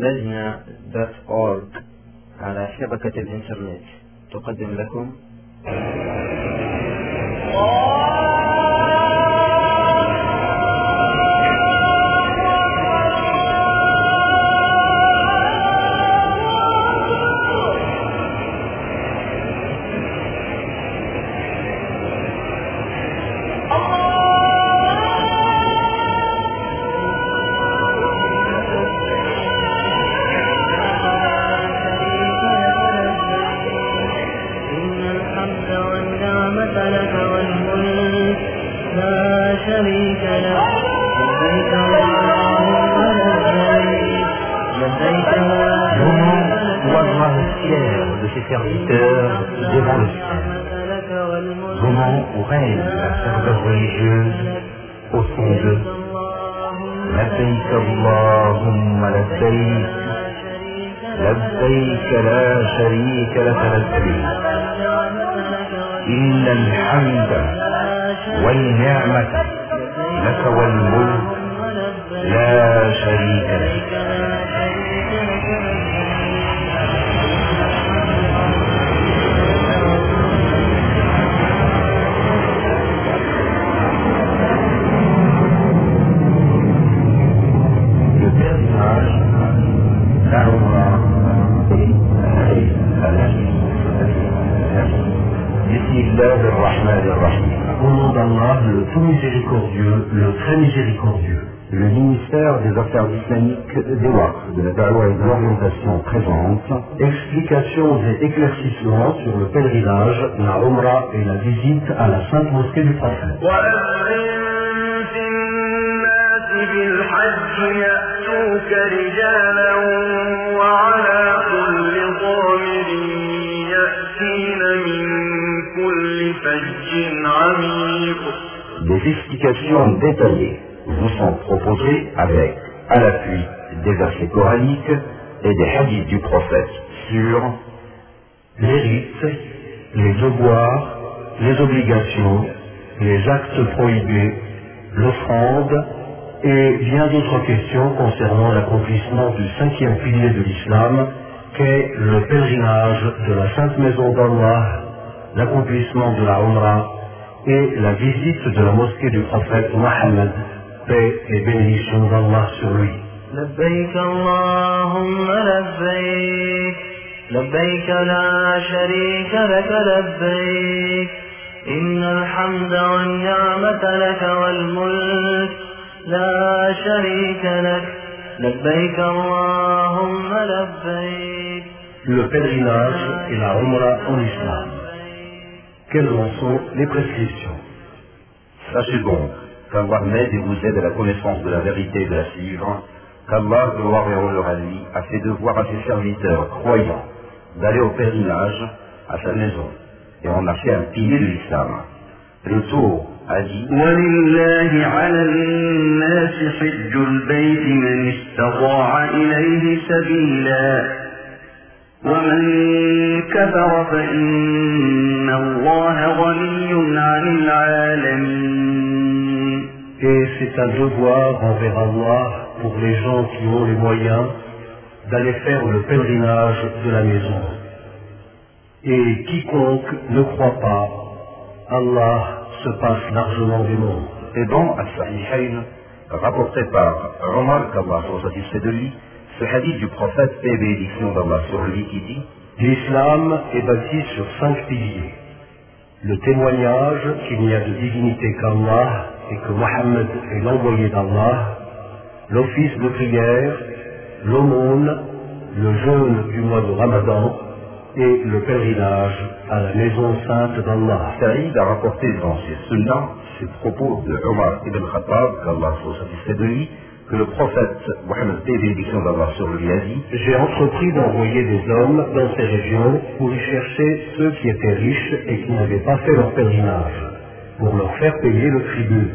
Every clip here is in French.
لجنة. دوت أورج على شبكة الإنترنت. تقدم لكم. projet éclaircissements sur le pèlerinage, la Omra et la visite à la Sainte Mosquée du Prophète. Des explications détaillées vous sont proposées avec, à l'appui, des versets coraniques et des hadiths du prophète sur les rites, les devoirs, les obligations, les actes prohibés, l'offrande et bien d'autres questions concernant l'accomplissement du cinquième pilier de l'islam qu'est le pèlerinage de la Sainte Maison d'Allah, l'accomplissement de la Umrah et la visite de la mosquée du prophète Mohammed, paix et bénédiction d'Allah sur lui. لبيك لا شريك لك لبيك إن الحمد والنعمة لك والملك لا شريك لك لبيك اللهم لبيك Le pèlerinage et la Umrah en islam. Quelles en sont les prescriptions Sachez donc qu'Allah m'aide et vous aide à la connaissance de la vérité et de la suivre, qu'Allah, gloire et honneur à lui, a fait devoir à ses serviteurs croyants d'aller au pèlerinage à sa maison. Et on a fait un pilier de l'islam. Le tour a dit ولله على الناس حج البيت من استطاع إليه سبيلا ومن كفر فإن الله غني عن العالمين Et c'est un devoir envers Allah pour les gens qui ont les moyens d'aller faire le pèlerinage de la maison. Et quiconque ne croit pas, Allah se passe largement du monde. Et dans As-Sahihayn, rapporté par Omar, qu'Allah soit satisfait de lui, ce hadith du prophète et bénédiction d'Allah sur lui qui dit L'islam est bâti sur cinq piliers. Le témoignage qu'il n'y a de divinité qu'Allah et que Mohammed est l'envoyé d'Allah, l'office de prière, l'aumône, le jeûne du mois de Ramadan et le pèlerinage à la maison sainte d'Allah. Saïd a rapporté dans ses sunnahs ces propos de Omar ibn Khattab, qu'Allah soit satisfait de lui, que le prophète Mohammed bénédiction d'Allah sur lui a dit J'ai entrepris d'envoyer des hommes dans ces régions pour y chercher ceux qui étaient riches et qui n'avaient pas fait leur pèlerinage, pour leur faire payer le tribut,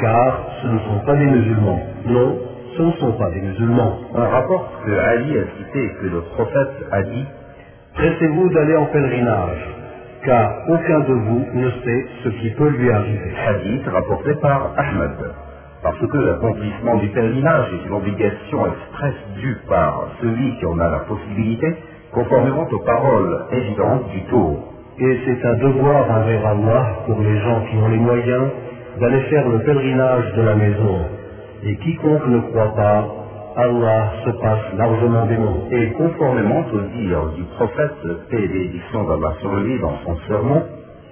car ce ne sont pas des musulmans. Non, ce ne sont pas des musulmans. On rapporte que Ali a cité que le prophète a dit Pressez-vous d'aller en pèlerinage, car aucun de vous ne sait ce qui peut lui arriver. hadith rapporté par Ahmed. parce que l'accomplissement du pèlerinage est une obligation expresse due par celui qui en a la possibilité, conformément aux paroles évidentes du tour. Et c'est un devoir envers Allah pour les gens qui ont les moyens d'aller faire le pèlerinage de la maison. Et quiconque ne croit pas, Allah se passe largement des mots. Et conformément au dire du prophète, paix et bénédiction d'Allah sur lui dans son sermon,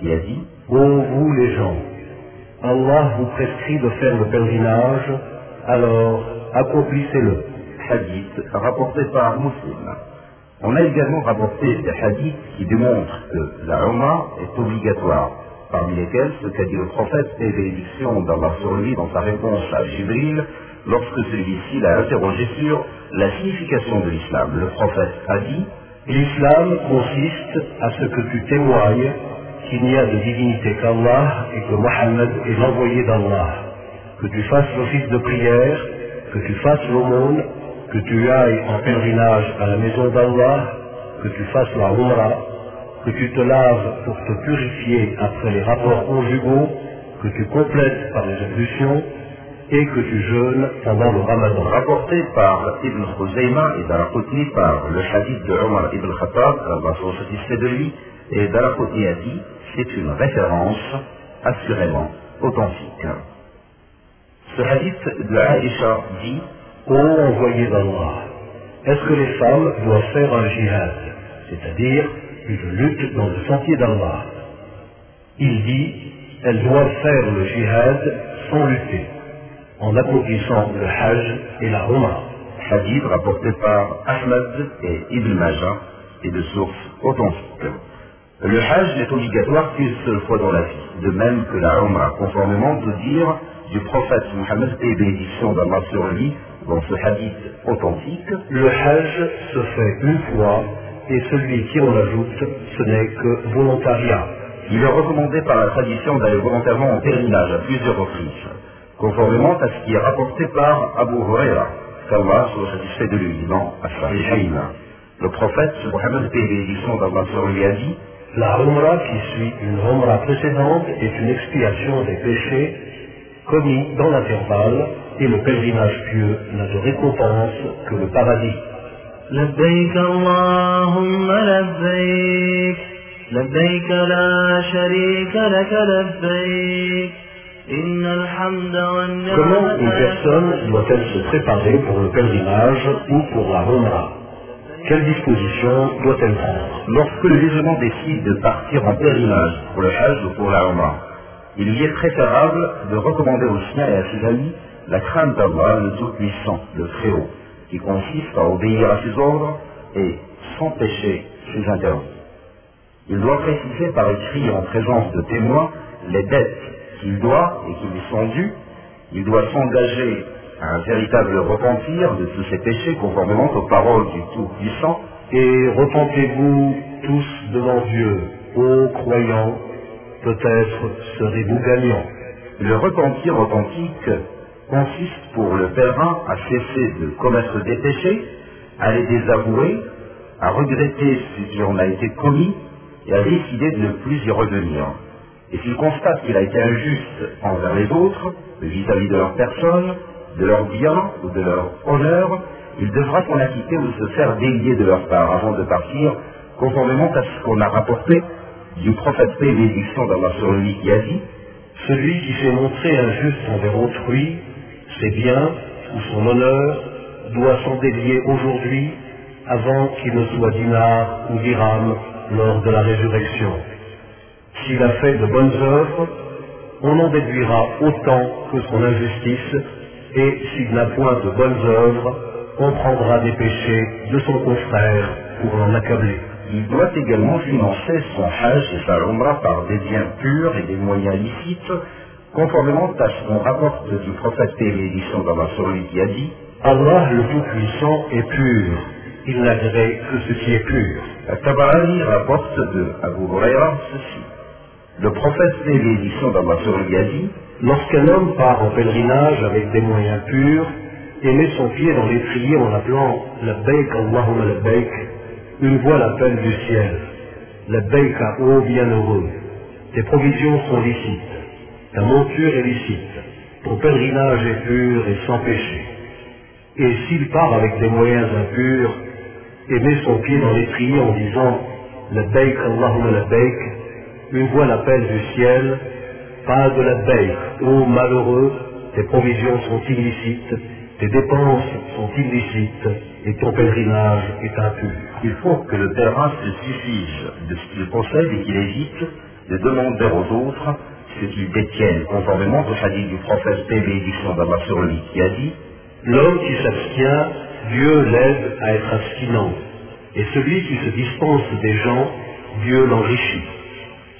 qui a dit Ô vous les gens, Allah vous prescrit de faire le pèlerinage, alors accomplissez-le. Hadith rapporté par Muslim. On a également rapporté des hadiths qui démontrent que la Umrah est obligatoire, parmi lesquels ce qu'a dit le prophète et bénédiction d'Allah sur lui dans sa réponse à Jibril lorsque celui-ci l'a interrogé sur la signification de l'islam. Le prophète a dit L'islam consiste à ce que tu témoignes qu'il n'y a de divinité qu'Allah et que Mohammed est l'envoyé d'Allah, que tu fasses l'office de prière, que tu fasses l'aumône, que tu ailles en pèlerinage à la maison d'Allah, que tu fasses la Umrah, que tu te laves pour te purifier après les rapports conjugaux, que tu complètes par les ablutions, et que tu jeûnes pendant le ramadan. Rapporté par Ibn Khuzayma et Daraqutni par le hadith de Omar ibn Khattab, Allah soit satisfait de lui, et Daraqutni a dit, c'est une référence assurément authentique. Ce hadith de Aisha dit, Ô envoyé d'Allah, est-ce que les femmes doivent faire un jihad, c'est-à-dire une lutte dans le sentier d'Allah Il dit, elles doivent faire le jihad sans lutter en accomplissant le Hajj et la Umrah. Hadith rapporté par Ahmad et Ibn Majah et de sources authentiques. Le Hajj n'est obligatoire qu'une seule fois dans la vie, de même que la Umrah, conformément au dire du prophète Mohammed et bénédiction d'Allah sur lui dans ce hadith authentique. Le Hajj se fait une fois et celui qui en ajoute, ce n'est que volontariat. Il est recommandé par la tradition d'aller volontairement en pèlerinage à plusieurs reprises conformément à ce qui est rapporté par Abu Huraira, qu'Allah soit satisfait de lui, dans As-Sahihayn. Le prophète, Mohammed bénédiction d'Allah lui a dit La Umrah qui suit une Umrah précédente est une expiation des péchés commis dans l'intervalle et le pèlerinage pieux n'a de récompense que le paradis. لبيك اللهم لبيك لبيك لا شريك لك لبيك إن الحمد Comment une personne doit-elle se préparer pour le pèlerinage ou pour la Umrah Quelles dispositions doit-elle prendre Lorsque le musulman décide de partir en pèlerinage pour le Hajj ou pour la Umrah, il lui est préférable de recommander aux siens et à ses amis la crainte d'Allah, le Tout-Puissant, le Très-Haut, qui consiste à obéir à ses ordres et s'empêcher ses interdits. Il doit préciser par écrit en présence de témoins les dettes qu'il doit et qui lui sont dues. Il doit s'engager à un véritable repentir de tous ses péchés conformément aux paroles du Tout-Puissant. Et repentez-vous tous devant Dieu, ô croyants, peut-être serez-vous gagnants. Le repentir authentique consiste pour le pèlerin à cesser de commettre des péchés, à les désavouer, à regretter ce qui en a été commis et à décider de ne plus y revenir. Et s'il constate qu'il a été injuste envers les autres, vis-à-vis de leur personne, de leur bien ou de leur honneur, il devra s'en acquitter ou se faire délier de leur part avant de partir, conformément à ce qu'on a rapporté du prophète bénédiction d'Allah sur lui qui a dit Celui qui s'est montré injuste envers autrui, ses biens ou son honneur, doit s'en délier aujourd'hui avant qu'il ne soit dinar ou dirham lors de la résurrection. S'il a fait de bonnes œuvres, on en déduira autant que son injustice, et s'il n'a point de bonnes œuvres, on prendra des péchés de son confrère pour l'en accabler. Il doit également financer son hajj et sa umrah par des biens purs et des moyens licites, conformément à ce qu'on rapporte du prophète et l'édition d'Allah sur lui qui a dit Allah le Tout-Puissant est pur, il n'agrée que ce qui est pur. Tabarani rapporte de Abu Huraira ceci. Le prophète et l'édition d'Allah sur lui a dit Lorsqu'un homme part en pèlerinage avec des moyens purs et met son pied dans l'étrier en appelant la Baik Allahumma la Baik, une voix l'appelle du ciel. La Baik ô bienheureux, tes provisions sont licites, ta monture est licite, ton pèlerinage est pur et sans péché. Et s'il part avec des moyens impurs et met son pied dans l'étrier en disant Labbaik Allahumma labbaik, une voix l'appelle du ciel, pas de labbaik, ô malheureux, tes provisions sont illicites, tes dépenses sont illicites, et ton pèlerinage est impur. Il faut que le pèlerin se suffise de ce qu'il possède et qu'il évite de demander aux autres ce qu'ils détiennent, conformément au hadith du prophète paix et bénédiction d'Allah sur qui a dit L'homme qui s'abstient, Dieu l'aide à être abstinent. Et celui qui se dispense des gens, Dieu l'enrichit.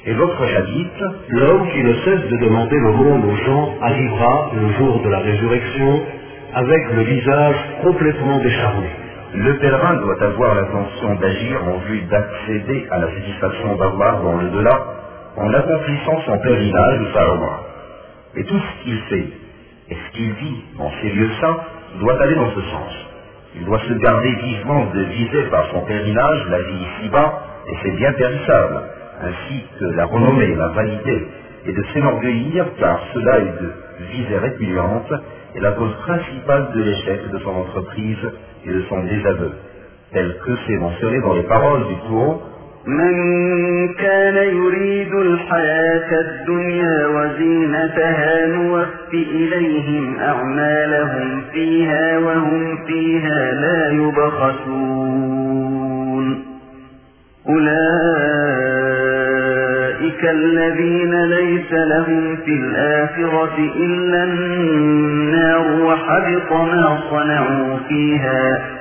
Et l'autre hadith, L'homme qui ne cesse de demander l'aumône aux gens arrivera le jour de la résurrection avec le visage complètement décharné. le pèlerin doit avoir l'intention d'agir en vue d'accéder à la satisfaction d'Allah dans le delà en accomplissant son pèlerinage ou sa Umrah. Et tout ce qu'il fait et ce qu'il vit dans ces lieux saints doit aller dans ce sens. Il doit se garder vivement de viser par son pèlerinage la vie ici-bas et ses biens périssables, ainsi que la renommée, la vanité, et de s'enorgueillir car cela est de visée répugnante et la cause principale de l'échec de son entreprise et de son désaveu, tel que c'est mentionné dans les paroles du Coran من كان يريد الحياة الدنيا وزينتها نوف إليهم أعمالهم فيها وهم فيها لا يبخسون. أولئك الذين ليس لهم في الآخرة إلا النار وحبط ما صنعوا فيها.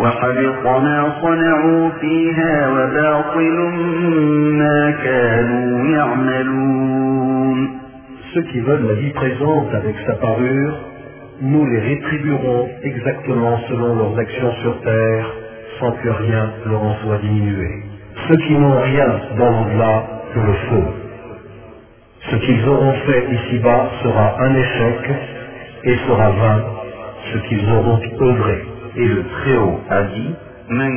وحبط ما صنعوا فيها وباطل ما كانوا يعملون Ceux qui veulent la vie présente avec sa parure, nous les rétribuerons exactement selon leurs actions sur terre, sans que rien leur en soit diminué. Ceux qui n'ont rien dans l'au-delà que le feu. Ce qu'ils auront fait ici-bas sera un échec et sera vain ce qu'ils auront œuvré. Et le Très-Haut a dit من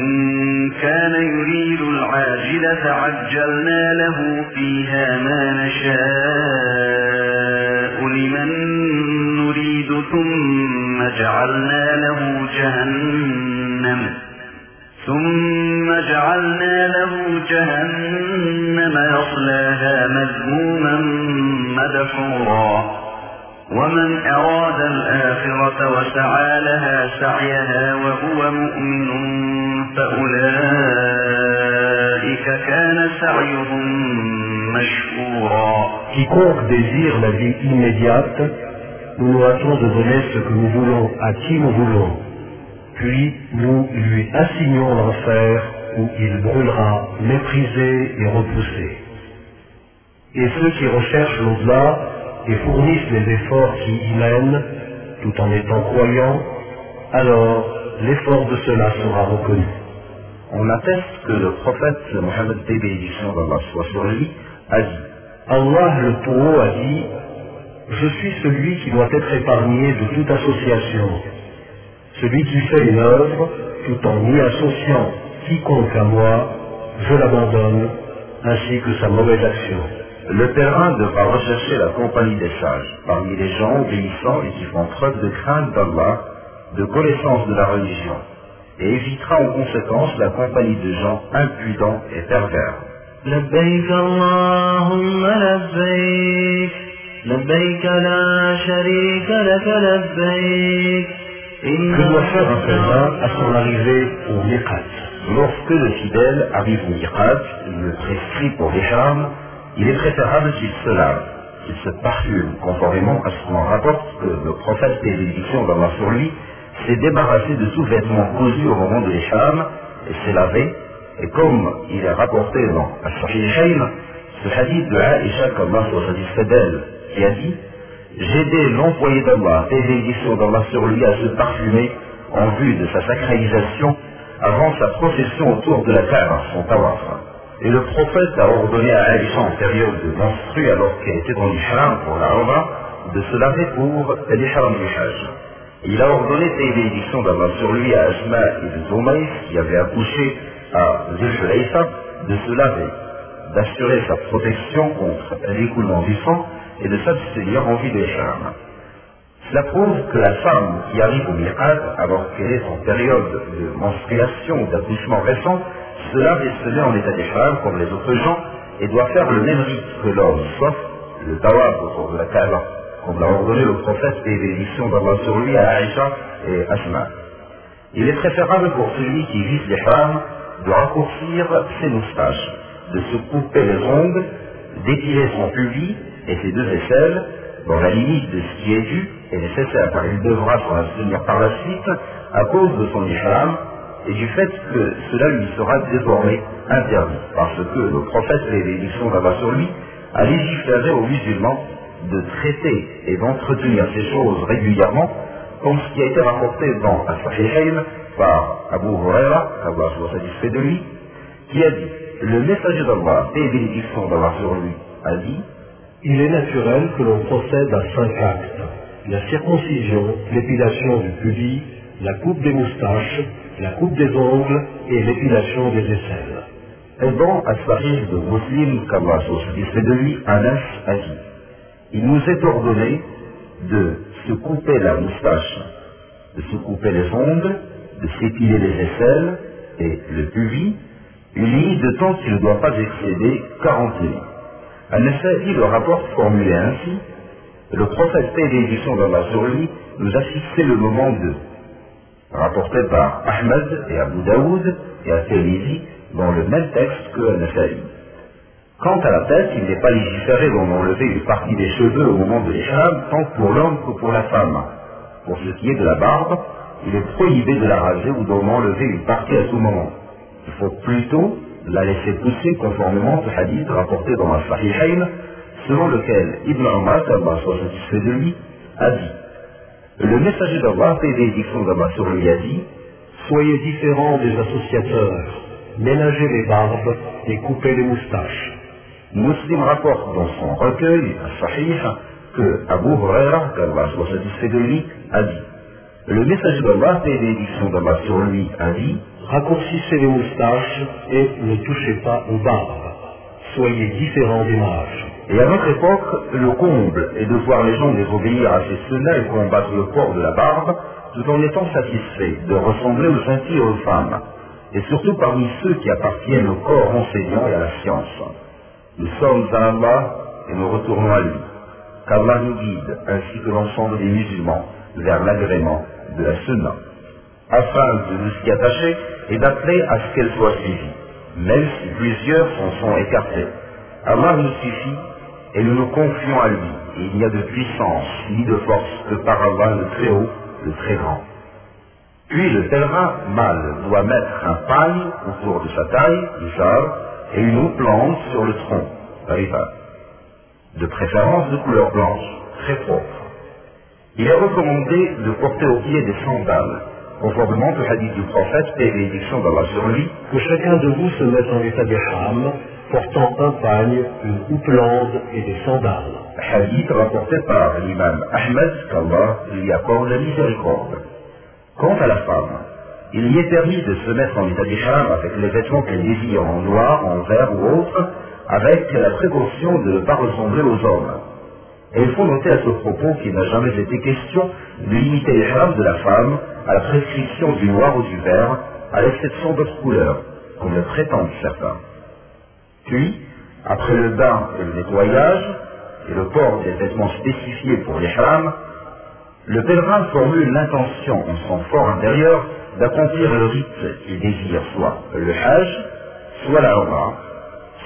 كان يريد العاجلة عجلنا له فيها ما نشاء لمن نريد ثم جعلنا له جهنم ثم جعلنا له جهنم يصلاها مذموما مدحورا. ومن أراد الآخرة وسعى لها سعيها وهو مؤمن فأولئك كان سعيهم مشكورا Quiconque désire la vie immédiate, nous nous hâtons de donner ce que nous voulons à qui nous voulons. Puis nous lui assignons l'enfer où il brûlera méprisé et repoussé. Et ceux qui recherchent l'au-delà et fournissent les efforts qui y mènent, tout en étant croyants, alors l'effort de cela sera reconnu. On atteste que le prophète Mohammed bénédiction d'Allah soit sur lui a dit Allah le Tout-Haut a dit Je suis celui qui doit être épargné de toute association. Celui qui fait une œuvre tout en y associant quiconque à moi, je l'abandonne, ainsi que sa mauvaise action. Le pèlerin devra rechercher la compagnie des sages, parmi les gens obéissants et qui font preuve de crainte d'Allah, de connaissance de la religion, et évitera en conséquence la compagnie de gens impudents et pervers. لبيك اللهم لبيك لبيك لا شريك لك لبيك Que doit faire un pèlerin à son arrivée au Miqat Lorsque le fidèle arrive au miqat, le prescrit pour les charmes, il est préférable qu'il se lave, qu'il se parfume, conformément à ce qu'on rapporte que le prophète bénédiction d'Allah sur lui s'est débarrassé de tout vêtement cousu au moment de l'écharme et s'est lavé, et comme il est rapporté dans Al-Sahihayn, ce hadith de Aïcha qu'Allah soit satisfait d'elle, qui a dit J'ai aidé l'employé d'Allah bénédiction d'Allah sur lui à se parfumer en vue de sa sacralisation avant sa procession autour de la Kaaba, son tawaf. Et le prophète a ordonné à Aïcha en période de menstru, alors qu'elle était dans l'Ihram pour la Umrah, de se laver pour l'Ihram du Hajj. Il a ordonné des bénédictions d'Allah sur lui à Asma et de Zoumaïs, qui avait accouché à Zulhulayfa, de se laver, d'assurer sa protection contre l'écoulement du sang et de s'abstenir en vue des charmes. Cela prouve que la femme qui arrive au miracle, alors qu'elle est en période de menstruation ou d'accouchement récent, se lave et se met en état d'échelle comme les autres gens et doit faire le même rite que l'homme, sauf le tawaf autour de la Kaaba, comme l'a ordonné le prophète et l'édition d'Allah sur lui à Aïcha et Asma. Il est préférable pour celui qui vise les femmes de raccourcir ses moustaches, de se couper les ongles, d'étirer son pubis et ses deux aisselles, dans la limite de ce qui est dû et nécessaire, car il devra s'en abstenir par la suite à cause de son ihram et du fait que cela lui sera désormais interdit, parce que le prophète l'édition d'Allah sur lui a légiféré aux musulmans de traiter et d'entretenir ces choses régulièrement, comme ce qui a été rapporté dans Al-Sahihayn par Abu Huraira, qu'Allah soit satisfait de lui, qui a dit, le messager d'Allah et bénédiction d'Allah sur lui a dit, Il est naturel que l'on procède à cinq actes. La circoncision, l'épilation du pubis, la coupe des moustaches, la coupe des ongles et l'épilation des aisselles. Et dans Al-Sahih de Muslim, qu'Allah soit satisfait de lui, Anas a dit, il nous est ordonné de se couper la moustache, de se couper les ongles, de s'épiler les aisselles et le pubis, une limite de temps qui ne doit pas excéder 40 minutes. Al-Nasa'i le rapporte formulé ainsi, le prophète paix d'édition d'Allah sur lui nous a fixé le moment de, rapporté par Ahmed et Abu Daoud et At-Tirmidhi dans le même texte que Al-Nasa'i. Quant à la tête, il n'est pas légiféré d'en enlever une partie des cheveux au moment de l'échelle, tant pour l'homme que pour la femme. Pour ce qui est de la barbe, il est prohibé de la raser ou d'en enlever une partie à tout moment. Il faut plutôt la laisser pousser conformément au hadith rapporté dans la Sahihayn, selon lequel Ibn qu'Allah soit satisfait de lui, a dit Le messager d'Allah, paix et bénédiction d'Allah sur lui, a dit Soyez différents des associateurs, ménagez les barbes et coupez les moustaches. Muslim rapporte dans son recueil, Sahih, que Abu Huraira, qu'Allah soit satisfait de lui, a dit Le messager d'Allah, paix et bénédiction sur lui, a dit Raccourcissez les moustaches et ne touchez pas aux barbes. Soyez différents des mages. Et à notre époque, le comble est de voir les gens désobéir à ces semaines et combattre le corps de la barbe, tout en étant satisfaits de ressembler aux gentils et aux femmes, et surtout parmi ceux qui appartiennent au corps enseignant et à la science. Nous sommes à Allah et nous retournons à lui. Qu'Allah nous guide, ainsi que l'ensemble des musulmans, vers l'agrément de la sunna, afin de nous y attacher et d'appeler à ce qu'elle soit suivie, même si plusieurs s'en sont écartés. Allah nous suffit et nous nous confions à lui. Il n'y a de puissance ni de force que par Allah le très haut, le très grand. Puis le pèlerin mâle doit mettre un paille autour de sa taille, Ishar, et une eau plante sur le tronc, Riva. De préférence de couleur blanche, très propre. Il est recommandé de porter au pied des sandales, conformément au hadith du prophète et l'édiction d'Allah sur lui, Que chacun de vous se mette en état d'ihram, portant un pagne, une houppelande et des sandales. hadith rapporté par l'imam Ahmed qu'Allah lui accorde la miséricorde. Quant à la femme, il y est permis de se mettre en état d'ihram avec les vêtements qu'elle désire en noir, en vert ou autre, avec la précaution de ne pas ressembler aux hommes. Et il faut noter à ce propos qu'il n'a jamais été question de limiter l'ihram de la femme à la prescription du noir ou du vert, à l'exception d'autres couleurs, comme le prétendent certains. Puis, après le bain et le nettoyage, et le port des vêtements spécifiés pour l'ihram, le pèlerin formule l'intention en son fort intérieur d'accomplir le rite qu'il désire, soit le hajj, soit la Umrah,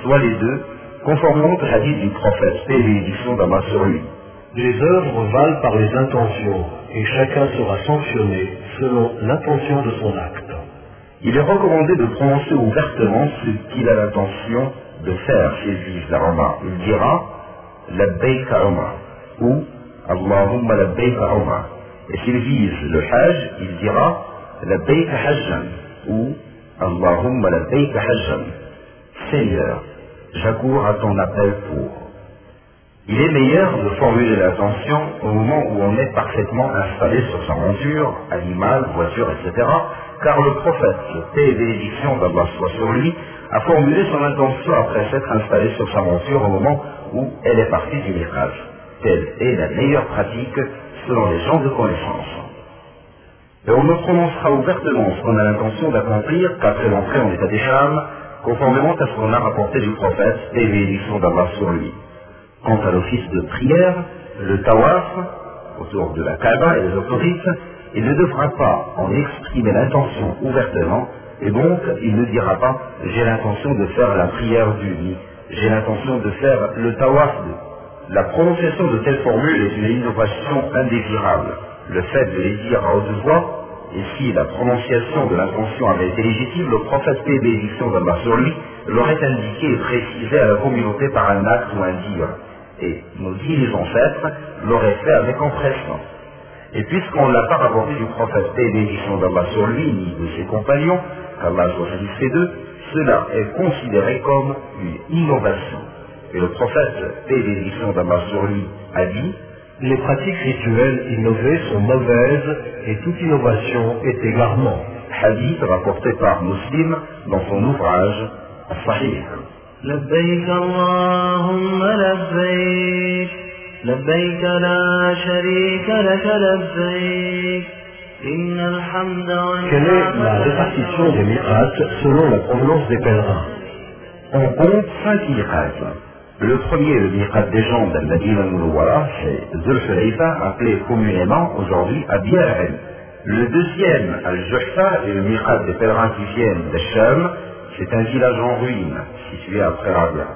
soit les deux, conformément au hadith du prophète, paix et bénédiction d'Allah sur lui. Les œuvres valent par les intentions, et chacun sera sanctionné selon l'intention de son acte. Il est recommandé de prononcer ouvertement ce qu'il a l'intention de faire s'il vise la Umrah. Il dira Labbaika Umrah ou Allahumma Labbaika Umrah. Et s'il vise le Hajj, il dira Labbaika Hajjan ou Allahumma Labbaika Hajjan. Seigneur, j'accours à ton appel pour. Il est meilleur de formuler l'intention au moment où on est parfaitement installé sur sa monture, animal, voiture, etc. Car le prophète, paix et bénédiction d'Allah soit sur lui, a formulé son intention après s'être installé sur sa monture au moment où elle est partie du mirage. Telle est la meilleure pratique selon les gens de connaissance. Et on ne prononcera ouvertement ce qu'on a l'intention d'accomplir qu'après l'entrée en état d'échame, conformément à ce qu'on a rapporté du prophète et bénédiction d'Allah sur lui. Quant à l'office de prière, le tawaf, autour de la Kaaba et des autorites, il ne devra pas en exprimer l'intention ouvertement, et donc il ne dira pas j'ai l'intention de faire la prière du lit, j'ai l'intention de faire le tawaf. La prononciation de telles formules est une innovation indésirable. Le fait de les dire à haute voix, et si la prononciation de l'intention avait été légitime, le prophète paix bénédiction d'Allah sur lui l'aurait indiqué et précisé à la communauté par un acte ou un dire. Et nos dix ancêtres l'auraient fait avec empressement. Et puisqu'on ne l'a pas rapporté du prophète paix et bénédiction d'Allah sur lui, ni de ses compagnons, qu'Allah soit satisfait d'eux, cela est considéré comme une innovation. Et le prophète paix et bénédiction d'Allah sur lui a dit Les pratiques rituelles innovées sont mauvaises et toute innovation est égarement. hadith rapporté par Muslim dans son ouvrage Sahih. لبيك اللهم لبيك لبيك لا شريك لك لبيك إن الحمد Quelle est la répartition des miracles selon la provenance des pèlerins On compte cinq miracles. Le premier, le miracle des gens d'Al-Madina al-Munawwara, c'est Zulfulayfa, appelé communément aujourd'hui Abiyahel. Le deuxième, Al-Juhfa, est le miracle des pèlerins qui viennent d'Asham, c'est un village en ruine, situé après Rabia.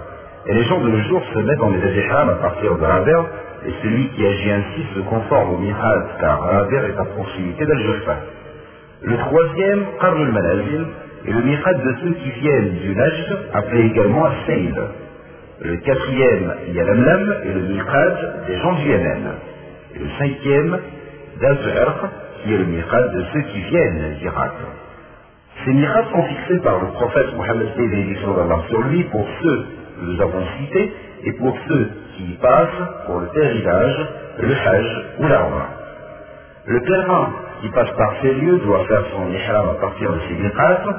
Et les gens de nos jours se mettent dans les Adéham à partir de Rabia, et celui qui agit ainsi se conforme au miracle, car Rabia est à proximité d'Al-Juhfa. Le troisième, Qarn al-Manazil, est le miracle de ceux qui viennent du Najd, appelé également Seyl. Le quatrième, Yalamlam, est le miracle des gens du Yémen. Et le cinquième, Dazur, qui est le miracle de ceux qui viennent d'Irak. Ces miracles sont fixés par le prophète Mohammed sur lui pour ceux que nous avons cités et pour ceux qui y pour le pèlerinage, le hajj ou l'arma. Le pèlerin qui passe par ces lieux doit faire son ihram à partir de ces miracles.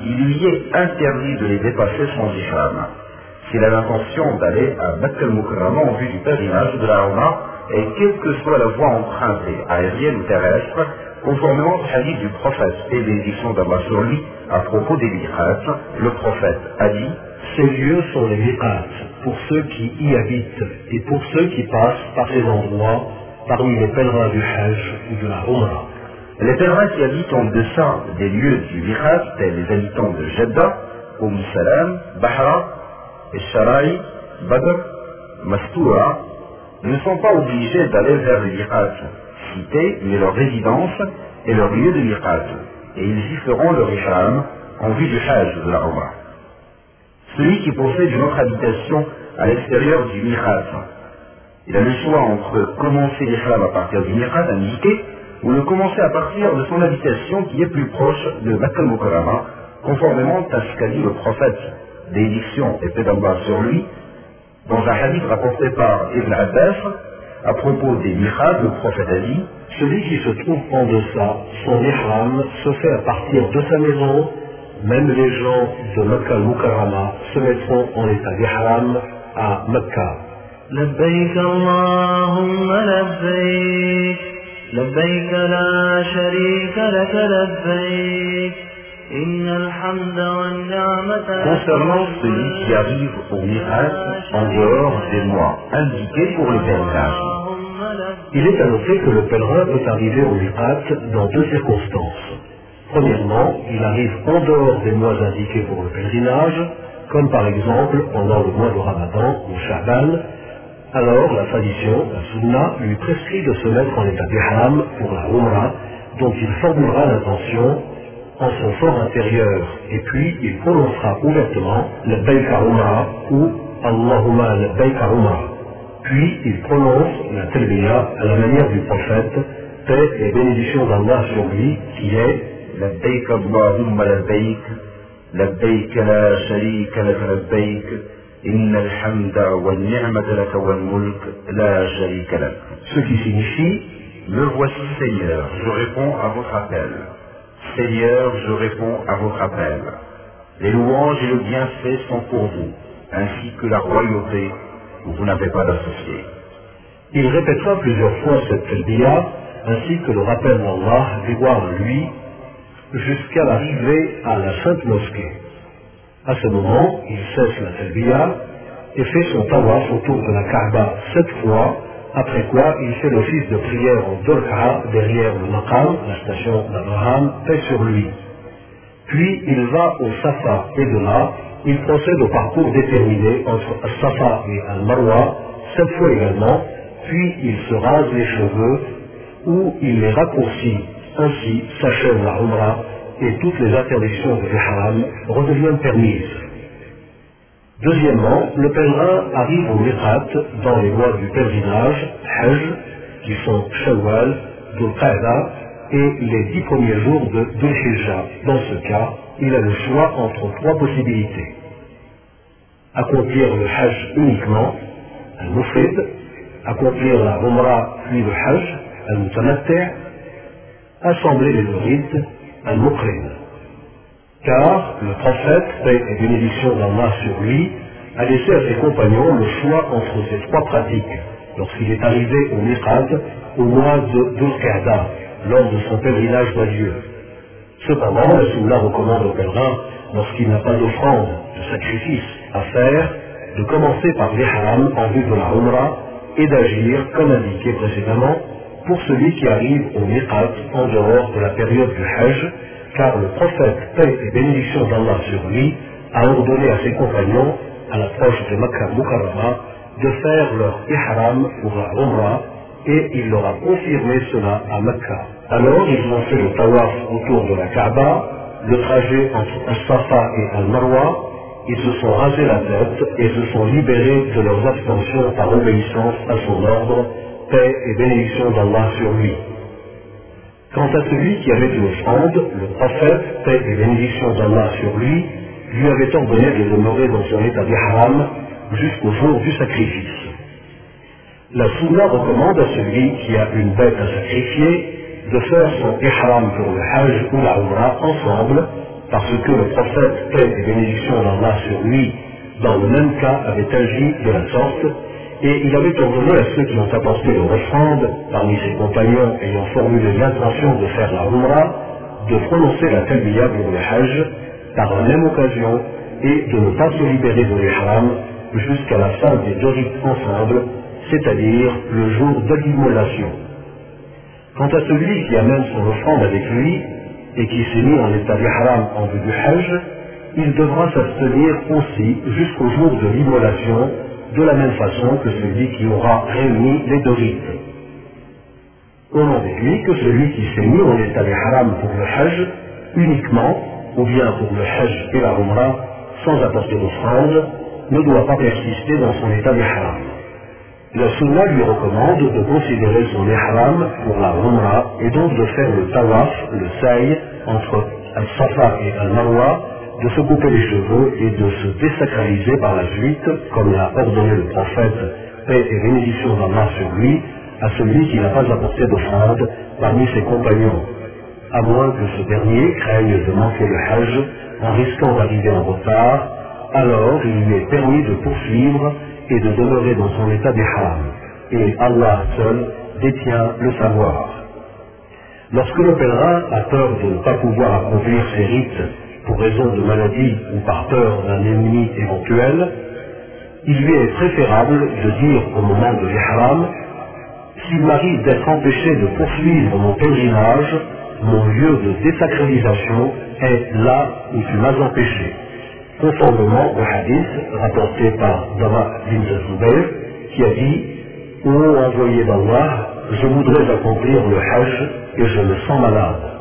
Il lui est interdit de les dépasser sans ihram. S'il a l'intention d'aller à Bakr en vue du pèlerinage de la Oumra, et quelle que soit la voie empruntée, aérienne ou terrestre, conformément au hadith du prophète et bénédiction d'Allah sur lui à propos des miracles, le prophète a dit Ces lieux sont les miracles pour ceux qui y habitent et pour ceux qui passent par ces endroits parmi les pèlerins du Hajj ou de la Umrah. Les pèlerins qui habitent en deçà des lieux du miracle, tels les habitants de Jeddah, Umm Salam, Bahra, Esharaï, Badr, Mastoura, ne sont pas obligés d'aller vers le miracle cité, mais leur résidence et leur lieu de miracle. Et ils y feront leur ihram en vue du Hajj de la Umrah. Celui qui possède une autre habitation à l'extérieur du miracle, il a le choix entre commencer l'ihram à partir du miracle indiqué ou le commencer à partir de son habitation qui est plus proche de Makkah conformément à ce qu'a dit le prophète d'édition et d'Allah sur lui, dans un hadith rapporté par Ibn Abbas, à propos des miracles, le prophète a dit Celui qui se trouve en deçà, son ihram se fait à partir de sa maison Même les gens de Mecca al-Mukarrama se mettront en état d'ihram à Mecca. لبيك اللهم لبيك لبيك لا شريك لك لبيك إن الحمد والنعمة لك concernant celui qui arrive au miracle en dehors des mois indiqués pour le pèlerinage. اللهم لبيك Il est à noter que le pèlerin peut arriver au miracle dans deux circonstances. Premièrement, il arrive en dehors des mois indiqués pour le pèlerinage, comme par exemple pendant le mois de Ramadan ou Shaban, alors la tradition, la sunna, lui prescrit de se mettre en état d'ihram pour la Umrah, dont il formulera l'intention en son fort intérieur, et puis il prononcera ouvertement le Umrah ou Allahumma le Umrah. Puis il prononce la talbiya à la manière du prophète, paix et bénédiction d'Allah sur lui, qui est لبيك اللهم لبيك لبيك لا شريك لك لبيك إن الحمد والنعمة لك والملك لا شريك لك ce qui signifie Me voici Seigneur, je réponds à votre appel. Seigneur, je réponds à votre appel. Les louanges et le bienfait sont pour vous, ainsi que la royauté où vous n'avez pas d'associé. Il répétera plusieurs fois cette talbiya ainsi que le rappel d'Allah des gloires à lui jusqu'à l'arrivée à la Sainte Mosquée. À ce moment, il cesse la talbiya et fait son tawaf autour de la Kaaba sept fois, après quoi il fait l'office de prière en Dorka derrière le Maqam, la station d'Abraham, paix sur lui. Puis il va au Safa et de là, il procède au parcours déterminé entre Al-Safa et Al-Marwa, sept fois également, puis il se rase les cheveux ou il les raccourcit. Ainsi s'achève la Umrah et toutes les interdictions de l'Ihram redeviennent permises. Deuxièmement, le pèlerin arrive au Miqat dans les mois du pèlerinage, Hajj, qui sont Shawwal, Dhul et les dix premiers jours de Dhul Hijjah. Dans ce cas, il a le choix entre trois possibilités. Accomplir le Hajj uniquement, al-Mufrid, accomplir la Umrah puis le Hajj, al-Mutamatti', assembler les rites, al-Muqrin car le prophète, paix et bénédiction d'Allah sur lui, a laissé à ses compagnons le choix entre ces trois pratiques lorsqu'il est arrivé au Miqat au mois de Dhul lors de son pèlerinage d'adieu. Cependant, la Sunna recommande au pèlerin, lorsqu'il n'a pas d'offrande, de sacrifice à faire, de commencer par l'ihram en vue de la Umrah et d'agir, comme indiqué précédemment, pour celui qui arrive au Miqat en dehors de la période du Hajj, car le prophète, paix et bénédiction d'Allah sur lui, a ordonné à ses compagnons, à l'approche de Makkah Mukarrama, de faire leur ihram pour la Umrah, et il leur a confirmé cela à Makkah. Alors ils ont fait le tawaf autour de la Kaaba, le trajet entre Al-Safa et Al-Marwa, ils se sont rasés la tête et se sont libérés de leurs abstentions par obéissance à son ordre, paix et bénédiction d'Allah sur lui. Quant à celui qui avait une offrande, le prophète, paix et bénédiction d'Allah sur lui, lui avait ordonné de demeurer dans son état d'ihram jusqu'au jour du sacrifice. La Sunna recommande à celui qui a une bête à sacrifier de faire son ihram pour le hajj ou la ensemble, parce que le prophète, paix et bénédiction d'Allah sur lui, dans le même cas avait agi de la sorte, et il avait ordonné à ceux qui ont apporté leur offrande, parmi ses compagnons ayant formulé l'intention de faire la Umrah, de prononcer la talbiya pour le Hajj par la même occasion et de ne pas se libérer de l'Ihram jusqu'à la fin des deux rites ensemble, c'est-à-dire le jour de l'immolation. Quant à celui qui amène son offrande avec lui et qui s'est mis en état d'Ihram en vue du Hajj, il devra s'abstenir aussi jusqu'au jour de l'immolation de la même façon que celui qui aura réuni les deux rites. On en déduit que celui qui s'est mis en état haram pour le Hajj uniquement, ou bien pour le Hajj et la Umrah, sans apporter d'offrande, ne doit pas persister dans son état haram. La Sunna lui recommande de considérer son ihram pour la Umrah et donc de faire le tawaf, le saï, entre Al-Safa et Al-Marwa de se couper les cheveux et de se désacraliser par la suite, comme l'a ordonné le prophète, paix et bénédiction d'Allah sur lui, à celui qui n'a pas apporté d'offrande parmi ses compagnons, à moins que ce dernier craigne de manquer le Hajj en risquant d'arriver en retard, alors il lui est permis de poursuivre et de demeurer dans son état d'ihram. Et Allah seul détient le savoir. Lorsque le pèlerin a peur de ne pas pouvoir accomplir ses rites pour raison de maladie ou par peur d'un ennemi éventuel, il lui est préférable de dire au moment de l'ihram, s'il m'arrive d'être empêché de poursuivre mon pèlerinage, mon lieu de désacralisation est là où tu m'as empêché. Conformément au hadith rapporté par Dama bin Zubayr, qui a dit Ô envoyé d'Allah, je voudrais accomplir le Hajj et je me sens malade.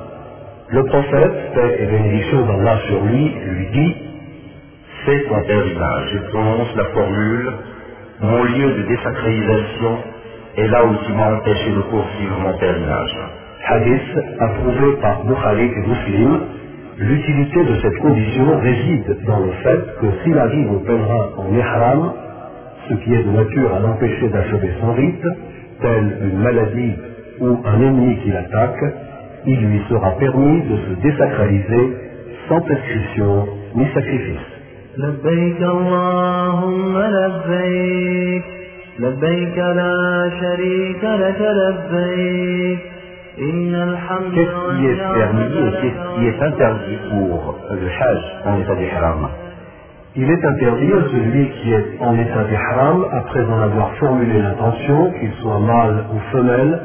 Le prophète, paix et bénédiction d'Allah sur lui, lui dit Fais ton pèlerinage. Je prononce la formule Mon lieu de désacralisation est là où tu m'as empêché de poursuivre mon pèlerinage. Hadith approuvé par Bukhari et Muslim. L'utilité de cette condition réside dans le fait que s'il arrive au pèlerin en ihram, ce qui est de nature à l'empêcher d'achever son rite, telle une maladie ou un ennemi qui l'attaque, il lui sera permis de se désacraliser sans prescription ni sacrifice. لبيك اللهم لبيك لبيك لا شريك لك لبيك إن الحمد Qu'est-ce qui est permis et qu'est-ce qui est interdit pour le Hajj en état d'ihram Il est interdit à celui qui est en état d'ihram, après en avoir formulé l'intention, qu'il soit mâle ou femelle,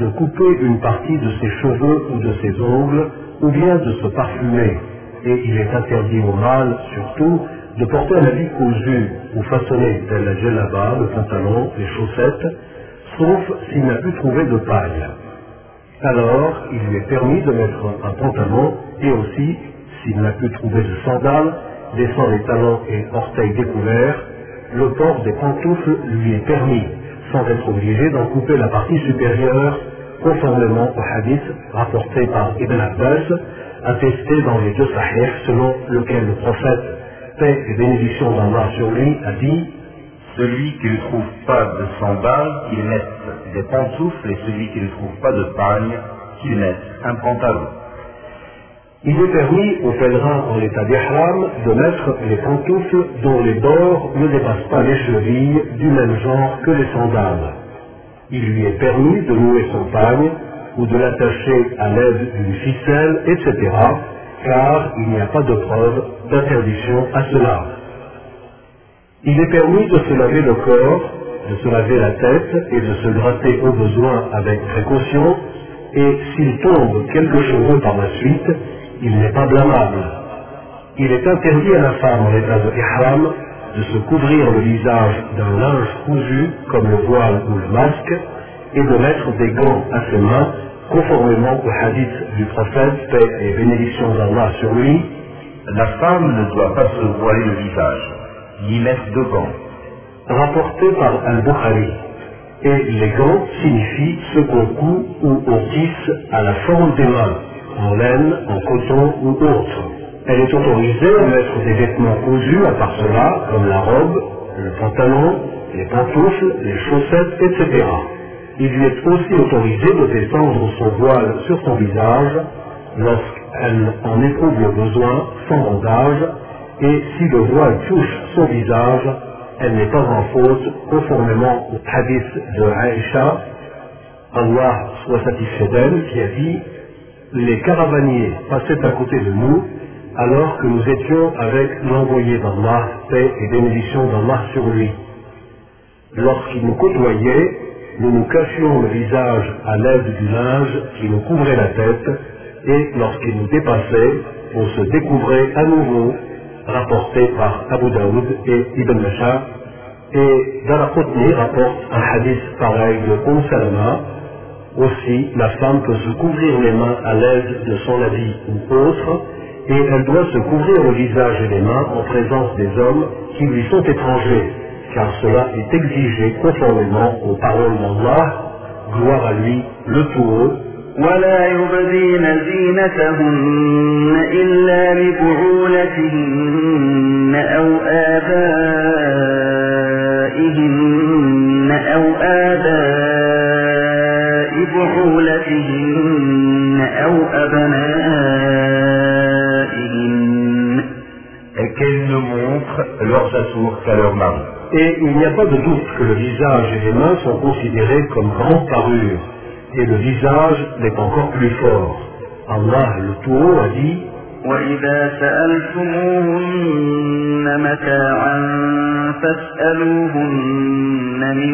de couper une partie de ses cheveux ou de ses ongles, ou bien de se parfumer. Et il est interdit au mâle, surtout, de porter un habit cousu ou façonné tel la djellaba, le pantalon, les chaussettes, sauf s'il n'a pu trouver de paille. Alors, il lui est permis de mettre un pantalon et aussi, s'il n'a pu trouver de sandales, laissant les talons et orteils découverts, le port des pantoufles lui est permis, sans être obligé d'en couper la partie supérieure, conformément au hadith rapporté par Ibn Abbas, attesté dans les deux sahih, selon lequel le prophète, paix et bénédiction d'Allah sur lui, a dit Celui qui ne trouve pas de sandales, qu'il mette des pantoufles, et celui qui ne trouve pas de pagne, qu'il mette un pantalon. Il est permis aux pèlerins en état d'ihram de mettre les pantoufles dont les bords ne dépassent pas les chevilles du même genre que les sandales. Il lui est permis de nouer son pagne ou de l'attacher à l'aide d'une ficelle, etc., car il n'y a pas de preuve d'interdiction à cela. Il est permis de se laver le corps, de se laver la tête et de se gratter au besoin avec précaution, et s'il tombe quelques cheveux par la suite, il n'est pas blâmable. Il est interdit à la femme en état de ihram de se couvrir le visage d'un linge cousu comme le voile ou le masque et de mettre des gants à ses mains conformément au hadith du prophète, paix et bénédiction d'Allah sur lui. La femme ne doit pas se voiler le visage, ni mettre de gants. rapporté par Al-Bukhari. Et les gants signifient ce qu'on coud ou on tisse à la forme des mains, en laine, en coton ou autre. Elle est autorisée à mettre des vêtements cousus à part cela, comme la robe, le pantalon, les pantoufles, les chaussettes, etc. Il lui est aussi autorisé de descendre son voile sur son visage lorsqu'elle en éprouve le besoin sans bandage, et si le voile touche son visage, elle n'est pas en faute conformément au hadith de Aïcha, Allah soit satisfait d'elle, qui a dit Les caravaniers passaient à côté de nous alors que nous étions avec l'envoyé d'Allah, paix et bénédiction d'Allah sur lui. Lorsqu'il nous côtoyait, nous nous cachions le visage à l'aide du linge qui nous couvrait la tête, et lorsqu'il nous dépassait, on se découvrait à nouveau, rapporté par Abu Daoud et Ibn Masha, et Daraqutni rapporte un hadith pareil de Umm Salama. Aussi, la femme peut se couvrir les mains à l'aide de son habit ou autre, et elle doit se couvrir le visage et les mains en présence des hommes qui lui sont étrangers, car cela est exigé conformément aux paroles d'Allah, gloire à lui, le tout haut, ولا يبدين زينتهن إلا لبعولتهن أو آبائهن أو آباء أبنائهن Et qu'elles ne montrent leurs atours qu'à leur mari. Et il n'y a pas de doute que le visage et les mains sont considérés comme grandes parures, et le visage l'est encore plus fort. Allah le Tout-Haut a dit وإذا سألتموهن متاعا فاسألوهن من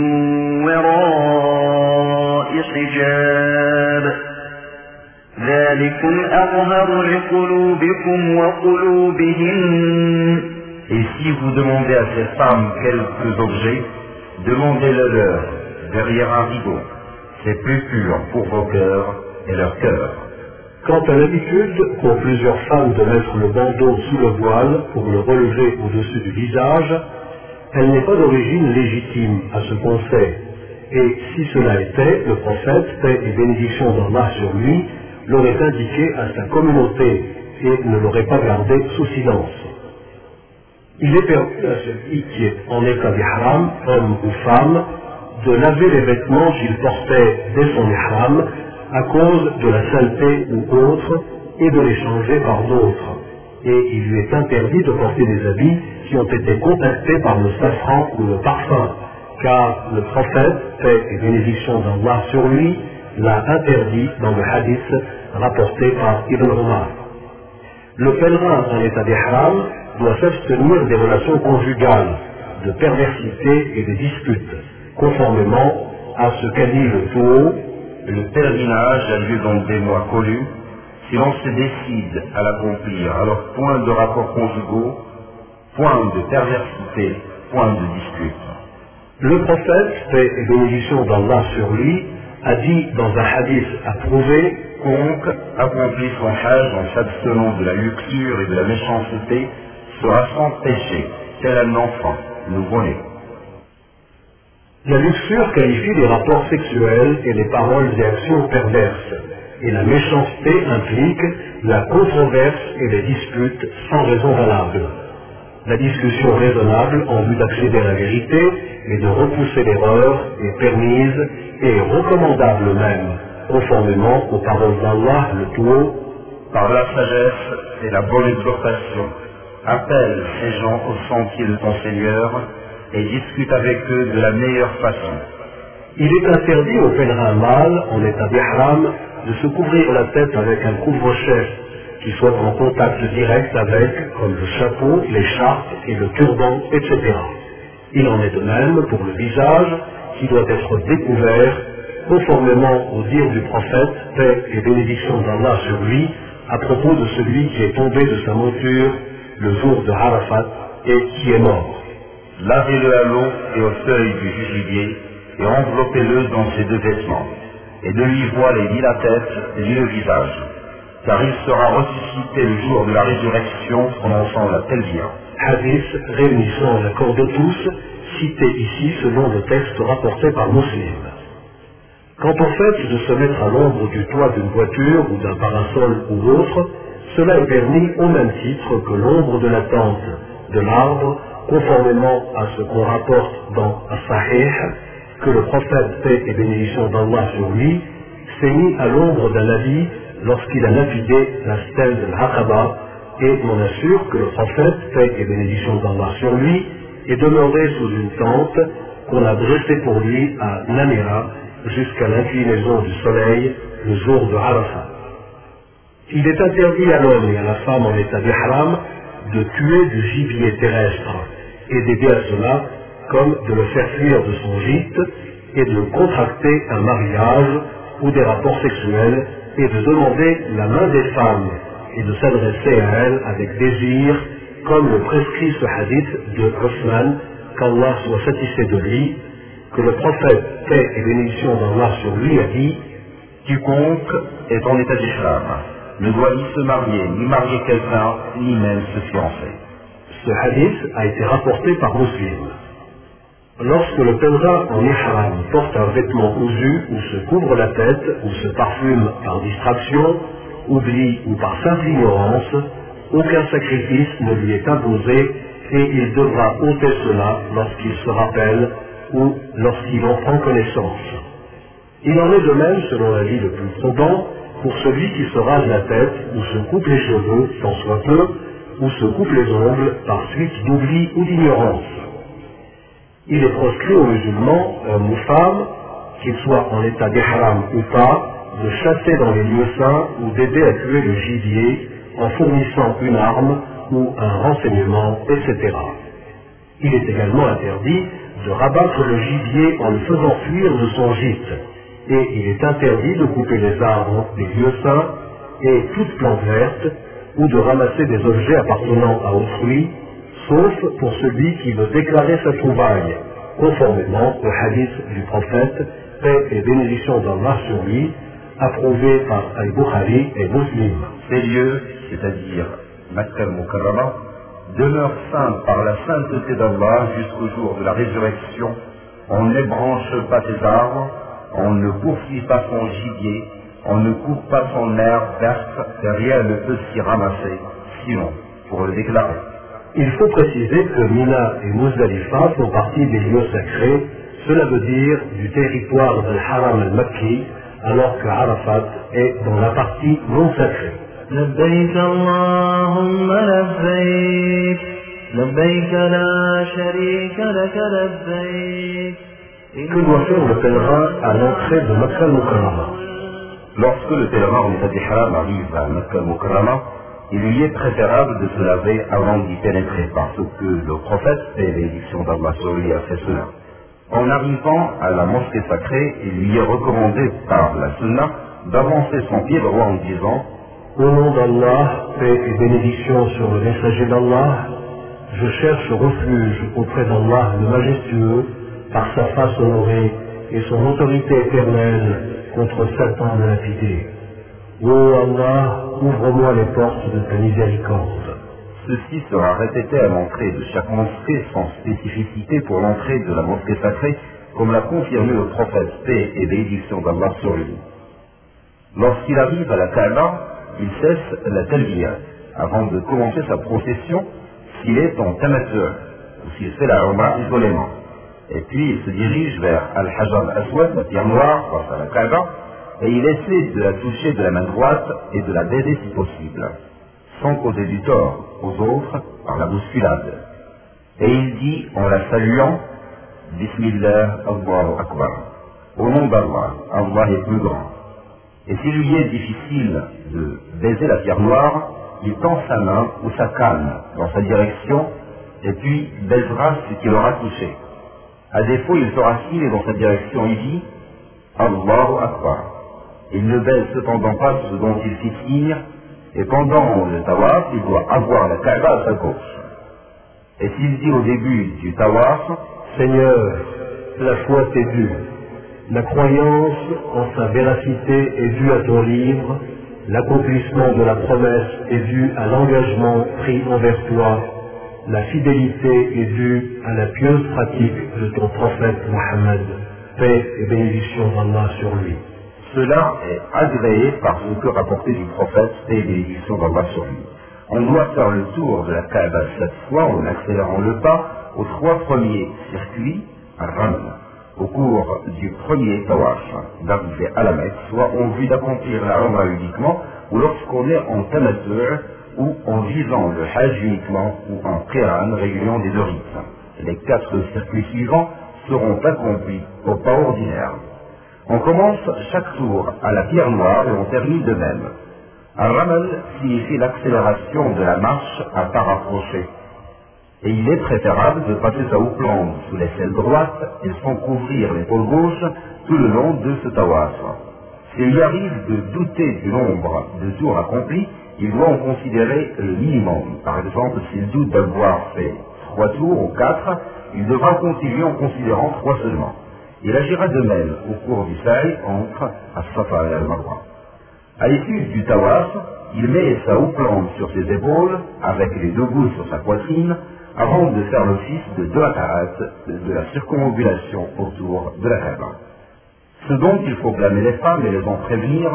وراء حجاب ذلكم أظهر لقلوبكم وقلوبهن Et si vous demandez à ces femmes quelques objets, demandez-le leur derrière un rideau. C'est plus pur pour vos cœurs et leurs cœurs. Quant à l'habitude qu'ont plusieurs femmes de mettre le bandeau sous le voile pour le relever au-dessus du visage, elle n'est pas d'origine légitime à ce qu'on sait. Et si cela était, le prophète, paix et bénédiction d'Allah sur lui, l'aurait indiqué à sa communauté et ne l'aurait pas gardé sous silence. Il est permis à celui qui est en état d'ihram, homme ou femme, de laver les vêtements qu'il portait dès son ihram à cause de la saleté ou autre et de les changer par d'autres. Et il lui est interdit de porter des habits qui ont été contactés par le safran ou le parfum, car le prophète, paix et bénédiction d'Allah sur lui, l'a interdit dans le hadith rapporté par Ibn Omar. Le pèlerin en état d'ihram doit s'abstenir des relations conjugales, de perversité et de disputes, conformément à ce qu'a dit le Taux. Le pèlerinage a lieu dans des mois connus. Si l'on se décide à l'accomplir, alors point de rapports conjugaux, point de perversité, point de dispute. Le prophète, paix et bénédiction d'Allah sur lui, a dit dans un hadith approuvé Quiconque accomplit son hajj en s'abstenant de la luxure et de la méchanceté sera sans péché, tel un enfant nouveau-né. La luxure qualifie les rapports sexuels et les paroles et actions perverses, et la méchanceté implique la controverse et les disputes sans raison valable. La discussion raisonnable en vue d'accéder à la vérité et de repousser l'erreur est permise et recommandable même, conformément aux paroles d'Allah le Tout-Haut, Par la sagesse et la bonne exhortation, appelle ces gens au sentier de ton Seigneur et discute avec eux de la meilleure façon. Il est interdit aux pèlerins mâles en état d'ihram de se couvrir la tête avec un couvre-chef qui soit en contact direct avec, comme le chapeau, l'écharpe et le turban, etc. Il en est de même pour le visage qui doit être découvert conformément au dire du prophète, paix et bénédiction d'Allah sur lui, à propos de celui qui est tombé de sa monture le jour de Arafat et qui est mort. Lavez-le à l'eau et au seuil du jugibier et enveloppez-le dans ses deux vêtements et ne lui voilez ni la tête ni le visage, car il sera ressuscité le jour de la résurrection prononçant la telvia. Hadith réunissant l'accord de tous, cité ici selon le texte rapporté par Muslim. Quant au fait de se mettre à l'ombre du toit d'une voiture ou d'un parasol ou autre, cela est permis au même titre que l'ombre de la tente, de l'arbre, conformément à ce qu'on rapporte dans As-Sahih, que le prophète, paix et bénédiction d'Allah sur lui, s'est mis à l'ombre d'un habit lorsqu'il a lapidé la stèle de l'Aqaba, et on assure que le prophète, paix et bénédiction d'Allah sur lui, est demeuré sous une tente qu'on a dressée pour lui à Namira jusqu'à l'inclinaison du soleil le jour de Arafat. Il est interdit à l'homme et à la femme en état d'ihram de tuer du gibier terrestre et d'aider à cela comme de le faire fuir de son gîte et de contracter un mariage ou des rapports sexuels et de demander la main des femmes et de s'adresser à elles avec désir comme le prescrit ce hadith de Osman, qu'Allah soit satisfait de lui, que le prophète, paix et bénédiction d'Allah sur lui, a dit Quiconque est en état d'islam ne doit ni se marier, ni marier quelqu'un, ni même se fiancer. Ce hadith a été rapporté par Muslim. Lorsque le pèlerin en ihram porte un vêtement cousu ou se couvre la tête ou se parfume par distraction, oubli ou par simple ignorance, aucun sacrifice ne lui est imposé et il devra ôter cela lorsqu'il se rappelle ou lorsqu'il en prend connaissance. Il en est de même, selon l'avis le plus probant, pour celui qui se rase la tête ou se coupe les cheveux, tant soit peu, ou se coupe les ongles par suite d'oubli ou d'ignorance. Il est proscrit aux musulmans, hommes ou femmes, qu'ils soient en état d'ihram ou pas, de chasser dans les lieux saints ou d'aider à tuer le gibier en fournissant une arme ou un renseignement, etc. Il est également interdit de rabattre le gibier en le faisant fuir de son gîte, et il est interdit de couper les arbres des lieux saints et toute plante verte, ou de ramasser des objets appartenant à autrui, sauf pour celui qui veut déclarer sa trouvaille, conformément au hadith du prophète, paix et bénédiction d'Allah sur lui, approuvé par Al-Bukhari et Muslim. Ces lieux, c'est-à-dire Makkah al-Mukarrama, demeurent saints par la sainteté d'Allah jusqu'au jour de la résurrection. On n'ébranche pas ses arbres, on ne poursuit pas son gibier, on ne coupe pas son herbe verte, rien ne peut s'y ramasser, sinon pour le déclarer. Il faut préciser que Mina et Muzdalifa font partie des lieux sacrés, cela veut dire du territoire del Haram al-Makki, alors que Arafat est dans la partie non sacrée. لبيك اللهم لبيك لبيك لا شريك لك لبيك Que doit faire le pèlerin à l'entrée de Makkah al-Mukarrama Lorsque le pèlerin en état d'ihram arrive à Makkah al-Mukarrama, il lui est préférable de se laver avant d'y pénétrer parce que le prophète et l'édition d'Allah sur lui a fait cela. En arrivant à la mosquée sacrée, il lui est recommandé par la sunna d'avancer son pied droit en disant Au nom d'Allah, paix et bénédiction sur le messager d'Allah, je cherche refuge auprès d'Allah le majestueux par sa face honorée et son autorité éternelle contre Satan lapidé. Ô Allah, ouvre-moi les portes de ta miséricorde. Ceci sera répété à l'entrée de chaque mosquée sans spécificité pour l'entrée de la mosquée sacrée, comme l'a confirmé le prophète paix et bénédiction d'Allah sur lui. Lorsqu'il arrive à la Kaaba, il cesse la talbiyat avant de commencer sa procession s'il est en tamatur ou s'il fait la Umrah isolément. Et puis il se dirige vers Al-Hajar al-Aswad, la pierre noire, face à la Kaaba, et il essaie de la toucher de la main droite et de la baiser si possible, sans causer du tort aux autres par la bousculade. Et il dit en la saluant, Bismillah, Allahu Akbar. Au nom d'Allah, Allah est plus grand. Et s'il lui est difficile de baiser la pierre noire, il tend sa main ou sa canne dans sa direction et puis baisera ce qu'il aura touché. À défaut, il fera signe dans sa direction et dit Allahu Akbar. Il ne baise cependant pas ce dont il signe, et pendant le tawaf, il doit avoir la kaaba à sa gauche. Et s'il dit au début du tawaf, Seigneur, la foi t'est due. La croyance en sa véracité est due à ton livre. L'accomplissement de la promesse est dû à l'engagement pris envers toi. La fidélité est due à la pieuse pratique de ton prophète Mohammed. Paix et bénédiction d'Allah sur lui. Cela est agréé par ce que rapportait du prophète et bénédiction d'Allah sur. On doit faire le tour de la Kaaba cette fois en accélérant le pas aux trois premiers circuits à au cours du premier tawaf d'arriver à la Mecque, soit en vue d'accomplir la Umrah uniquement, ou lorsqu'on est en tamatur, ou en visant le Hajj uniquement, ou en Qiran réunion des deux rites. Les quatre circuits suivants seront accomplis au pas ordinaire. On commence chaque tour à la pierre noire et on termine de même. Un ramal signifie l'accélération de la marche à pas rapproché. Et il est préférable de passer sa houppelande sous l'aisselle droite et sans couvrir l'épaule gauche tout le long de ce tawaf. S'il arrive de douter du nombre de tours accomplis, il doit en considérer le minimum. Par exemple, s'il doute d'avoir fait trois tours ou quatre, il devra continuer en considérant trois seulement. Il agira de même au cours du saï entre As-Safa et Al-Marwa. À l'issue du tawaf, il met sa houppelande sur ses épaules, avec les deux bouts sur sa poitrine, avant de faire l'office de deux de la circumambulation autour de la Kaaba. Ce dont il faut blâmer les femmes et les en prévenir,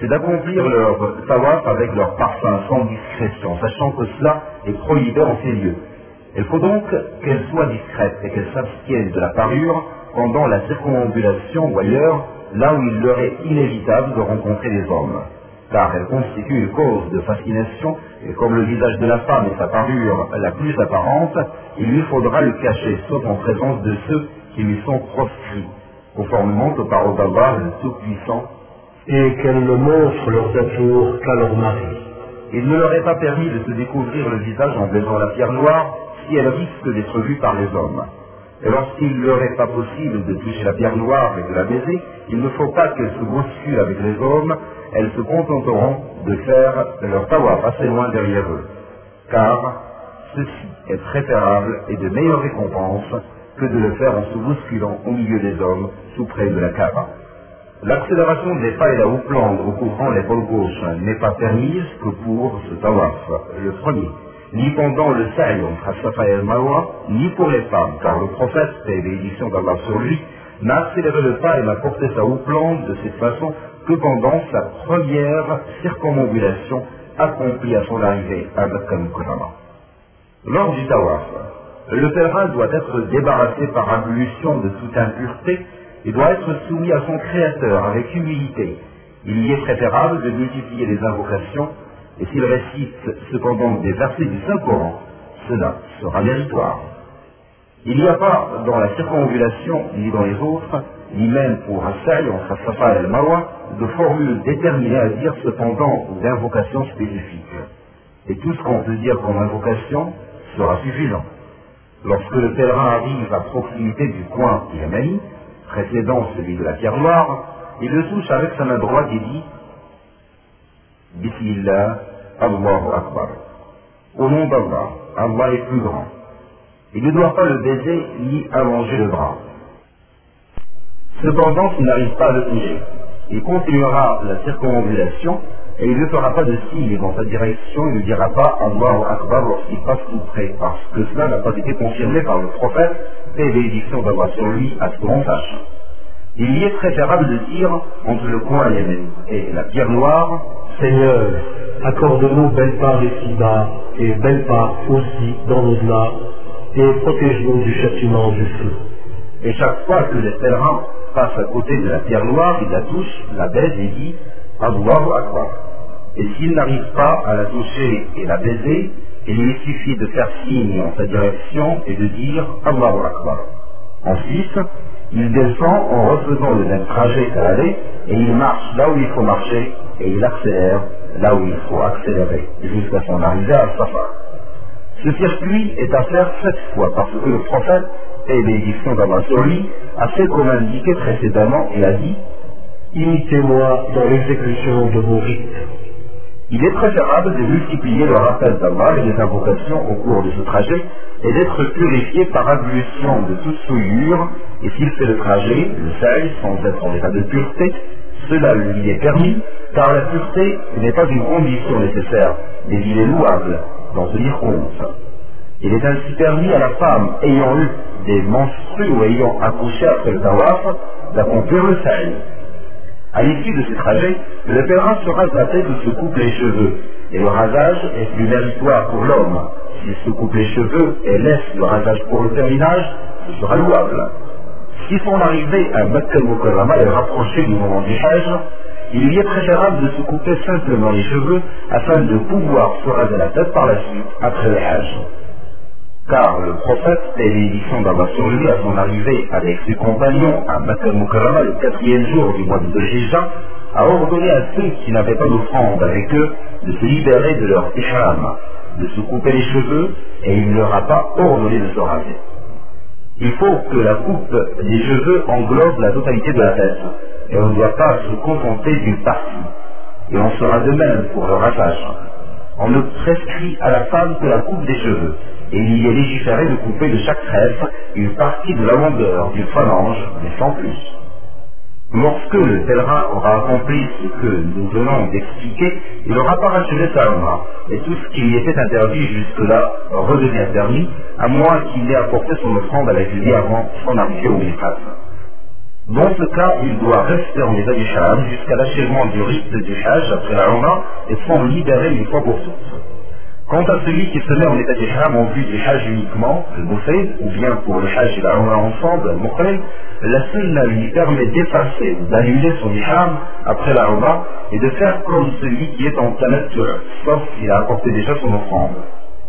c'est d'accomplir leur tawaf avec leur parfum sans discrétion, sachant que cela est prohibé en ces lieux. Il faut donc qu'elles soient discrètes et qu'elles s'abstiennent de la parure pendant la circumambulation ou ailleurs, là où il leur est inévitable de rencontrer des hommes. Car elles constituent une cause de fascination, et comme le visage de la femme est sa parure la plus apparente, il lui faudra le cacher, sauf en présence de ceux qui lui sont proscrits, conformément aux paroles d'Allah, le Tout-Puissant, Et qu'elles ne montrent leurs atours qu'à leur mari. il ne leur est pas permis de se découvrir le visage en baisant la pierre noire si elle risque d'être vue par les hommes. Et lorsqu'il ne leur est pas possible de toucher la pierre noire et de la baiser, il ne faut pas qu'elles se bousculent avec les hommes, elles se contenteront de faire leur tawaf assez loin derrière eux. Car ceci est préférable et de meilleure récompense que de le faire en se bousculant au milieu des hommes sous près de la Kaaba. L'accélération des pas et la houppelande recouvrant l'épaule gauche n'est pas permise que pour ce tawaf, le premier, ni pendant le Al-Marwa, ni pour les femmes, car le prophète, et l'édition d'Allah sur lui, n'a accéléré le pas et n'a porté sa houppelande de cette façon que pendant sa première circumambulation accomplie à son arrivée à Mukarrama. Lors du tawaf, le pèlerin doit être débarrassé par ablution de toute impureté et doit être soumis à son Créateur avec humilité. Il y est préférable de multiplier les invocations et s'il récite cependant des versets du Saint-Coran, cela sera méritoire. Il n'y a pas dans la circonvulation, ni dans les autres, ni même pour sail entre Safa et le Marwa, de formule déterminée à dire cependant ou d'invocation spécifique. Et tout ce qu'on peut dire comme invocation sera suffisant. Lorsque le pèlerin arrive à proximité du coin yamani, précédant celui de la pierre noire, il le touche avec sa main droite et dit Bismillah, Allahu Akbar. Au nom d'Allah, Allah est plus grand. Il ne doit pas le baiser ni allonger le bras. Cependant, s'il n'arrive pas à le toucher, il continuera la circonambulation et il ne fera pas de signe dans sa direction, il ne dira pas Allahu Akbar lorsqu'il passe tout près, parce que cela n'a pas été confirmé par le prophète et l'édition d'avoir sur lui à ce qu'on sache. Il y est préférable de dire entre le coin et la pierre noire Seigneur, accorde-nous belle part ici-bas et belle part aussi dans l'au-delà, et protège-nous du châtiment du feu. Et chaque fois que le pèlerin passe à côté de la pierre noire, il la touche, la baise et dit Allahu Akbar. Et s'il n'arrive pas à la toucher et la baiser, il lui suffit de faire signe en sa direction et de dire Allahu Akbar. Ensuite, il descend en refaisant le même trajet qu'à l'aller et il marche là où il faut marcher et il accélère là où il faut accélérer jusqu'à son arrivée à Safa. Ce circuit est à faire sept fois parce que le prophète et l'édition d'Allah a fait comme indiqué précédemment et a dit Imitez-moi dans l'exécution de vos rites. Il est préférable de multiplier le rappel d'Allah et les invocations au cours de ce trajet et d'être purifié par ablution de toute souillure et s'il fait le trajet, le sel, sans être en état de pureté, cela lui est permis car la pureté n'est pas une condition nécessaire, mais il est louable d'en tenir compte. Il est ainsi permis à la femme ayant eu des menstrues ou ayant accouché après le tawaf d'accomplir le saï. À l'issue de ce trajet, le pèlerin se rase la tête ou se coupe les cheveux, et le rasage est plus méritoire pour l'homme. S'il se coupe les cheveux et laisse le rasage pour le terminage, ce sera louable. Si son arrivée à Makkah est rapprochée du moment du Hajj, il lui est préférable de se couper simplement les cheveux afin de pouvoir se raser la tête par la suite après le Hajj. Car le prophète et l'édition d'Allah sur lui à son arrivée avec ses compagnons à Makkah le quatrième jour du mois de Hijjah a ordonné à ceux qui n'avaient pas d'offrande avec eux de se libérer de leur ihram, de se couper les cheveux et il ne leur a pas ordonné de se raser. Il faut que la coupe des cheveux englobe la totalité de la tête et on ne doit pas se contenter d'une partie. Et on sera de même pour le rasage. On ne prescrit à la femme que la coupe des cheveux et il y est légiféré de couper de chaque trèfle une partie de la longueur d'une phalange, mais sans plus. Lorsque le pèlerin aura accompli ce que nous venons d'expliquer, il aura parachevé sa Umrah, et tout ce qui lui était interdit jusque-là redevient permis, à moins qu'il ait apporté son offrande avec lui avant son arrivée au Miqat. Dans ce cas, il doit rester en état du jusqu'à l'achèvement du rite du Hajj après la Umrah et s'en libérer une fois pour toutes. Quant à celui qui se met en état d'ihram en vue du Hajj uniquement, le Moufed, ou bien pour le Hajj et la Umrah ensemble, le la sunna lui permet d'effacer d'annuler son ihram après la Umrah et de faire comme celui qui est en tamattur, sauf s'il a apporté déjà son offrande.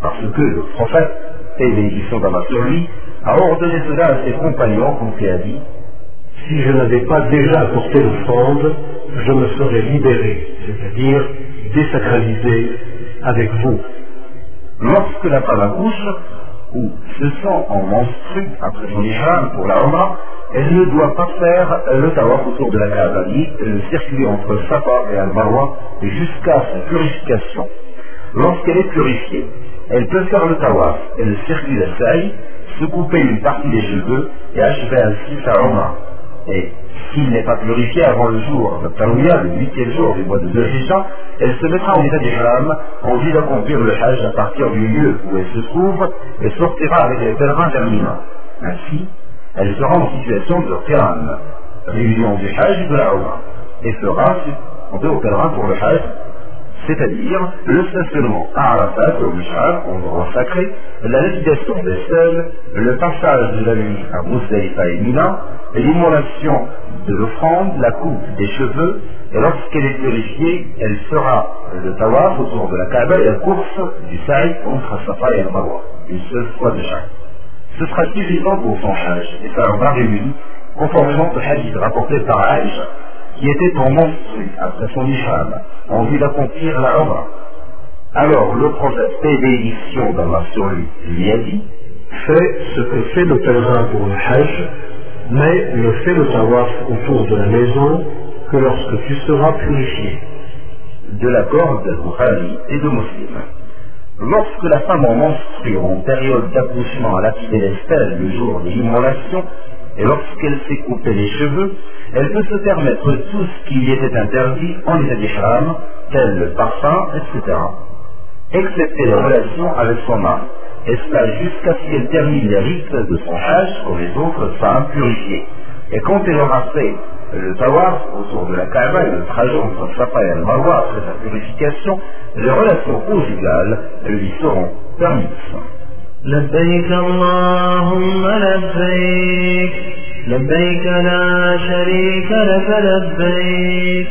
Parce que le prophète, et l'édition d'Allah lui, a ordonné cela à ses compagnons, comme il a dit, Si je n'avais pas déjà apporté l'offrande, je me serais libéré, c'est-à-dire désacralisé avec vous. Lorsque la femme accouche, ou se sent en menstru après son ihram pour la Umrah, elle ne doit pas faire le tawaf autour de la Kaaba, ni le circuler entre Safa et Al-Marwa jusqu'à sa purification. Lorsqu'elle est purifiée, elle peut faire le tawaf et le circuit de Saï, se couper une partie des cheveux et achever ainsi sa Umrah. Et s'il n'est pas purifié avant le jour de Tarouya, le huitième jour du mois de Zulhijjah, elle se mettra en état d'ihram en vue d'accomplir le Hajj à partir du lieu où elle se trouve et sortira avec les pèlerins vers. Ainsi, elle sera en situation de Qiran, réunion du Hajj de la Umrah, et fera, compter aux pèlerins pour le Hajj, c'est-à-dire le stationnement à Arafat, au Mishar, endroit sacré, la navigation des sels, le passage de la nuit à Moussaïfa et Mina, l'immolation de l'offrande, la coupe des cheveux, et lorsqu'elle est purifiée, elle fera le tawaf autour de la Kaaba et la course du saïd entre Safa et Marwa, une seule fois de. Ce sera suffisant pour son hajj, et ça en va réuni, conformément au hadith rapporté par Aïcha, qui était en monstru après son ihram, en vue d'accomplir la Umrah. Alors le prophète paix bénédiction d'Allah lui a dit Fais ce que fait le pèlerin pour le Hajj, mais ne fais le tawaf autour de la maison que lorsque tu seras purifié. de l'accord de Bukhari et de Muslim. Lorsque la femme en menstrue en période d'accouchement a lapidé les stèles le jour de l'immolation, et lorsqu'elle s'est coupé les cheveux, elle peut se permettre tout ce qui lui était interdit en état d'ihram, tel le parfum, etc. Excepté les relations avec son mari, et cela jusqu'à ce qu'elle termine les rites de son âge comme les autres femmes purifiées. Et quand elle aura fait le tawaf autour de la Kaaba et le trajet entre Safa et Al-Marwa après sa purification, les relations conjugales lui seront permises. لبيك اللهم لبيك لبيك لا شريك لك لبيك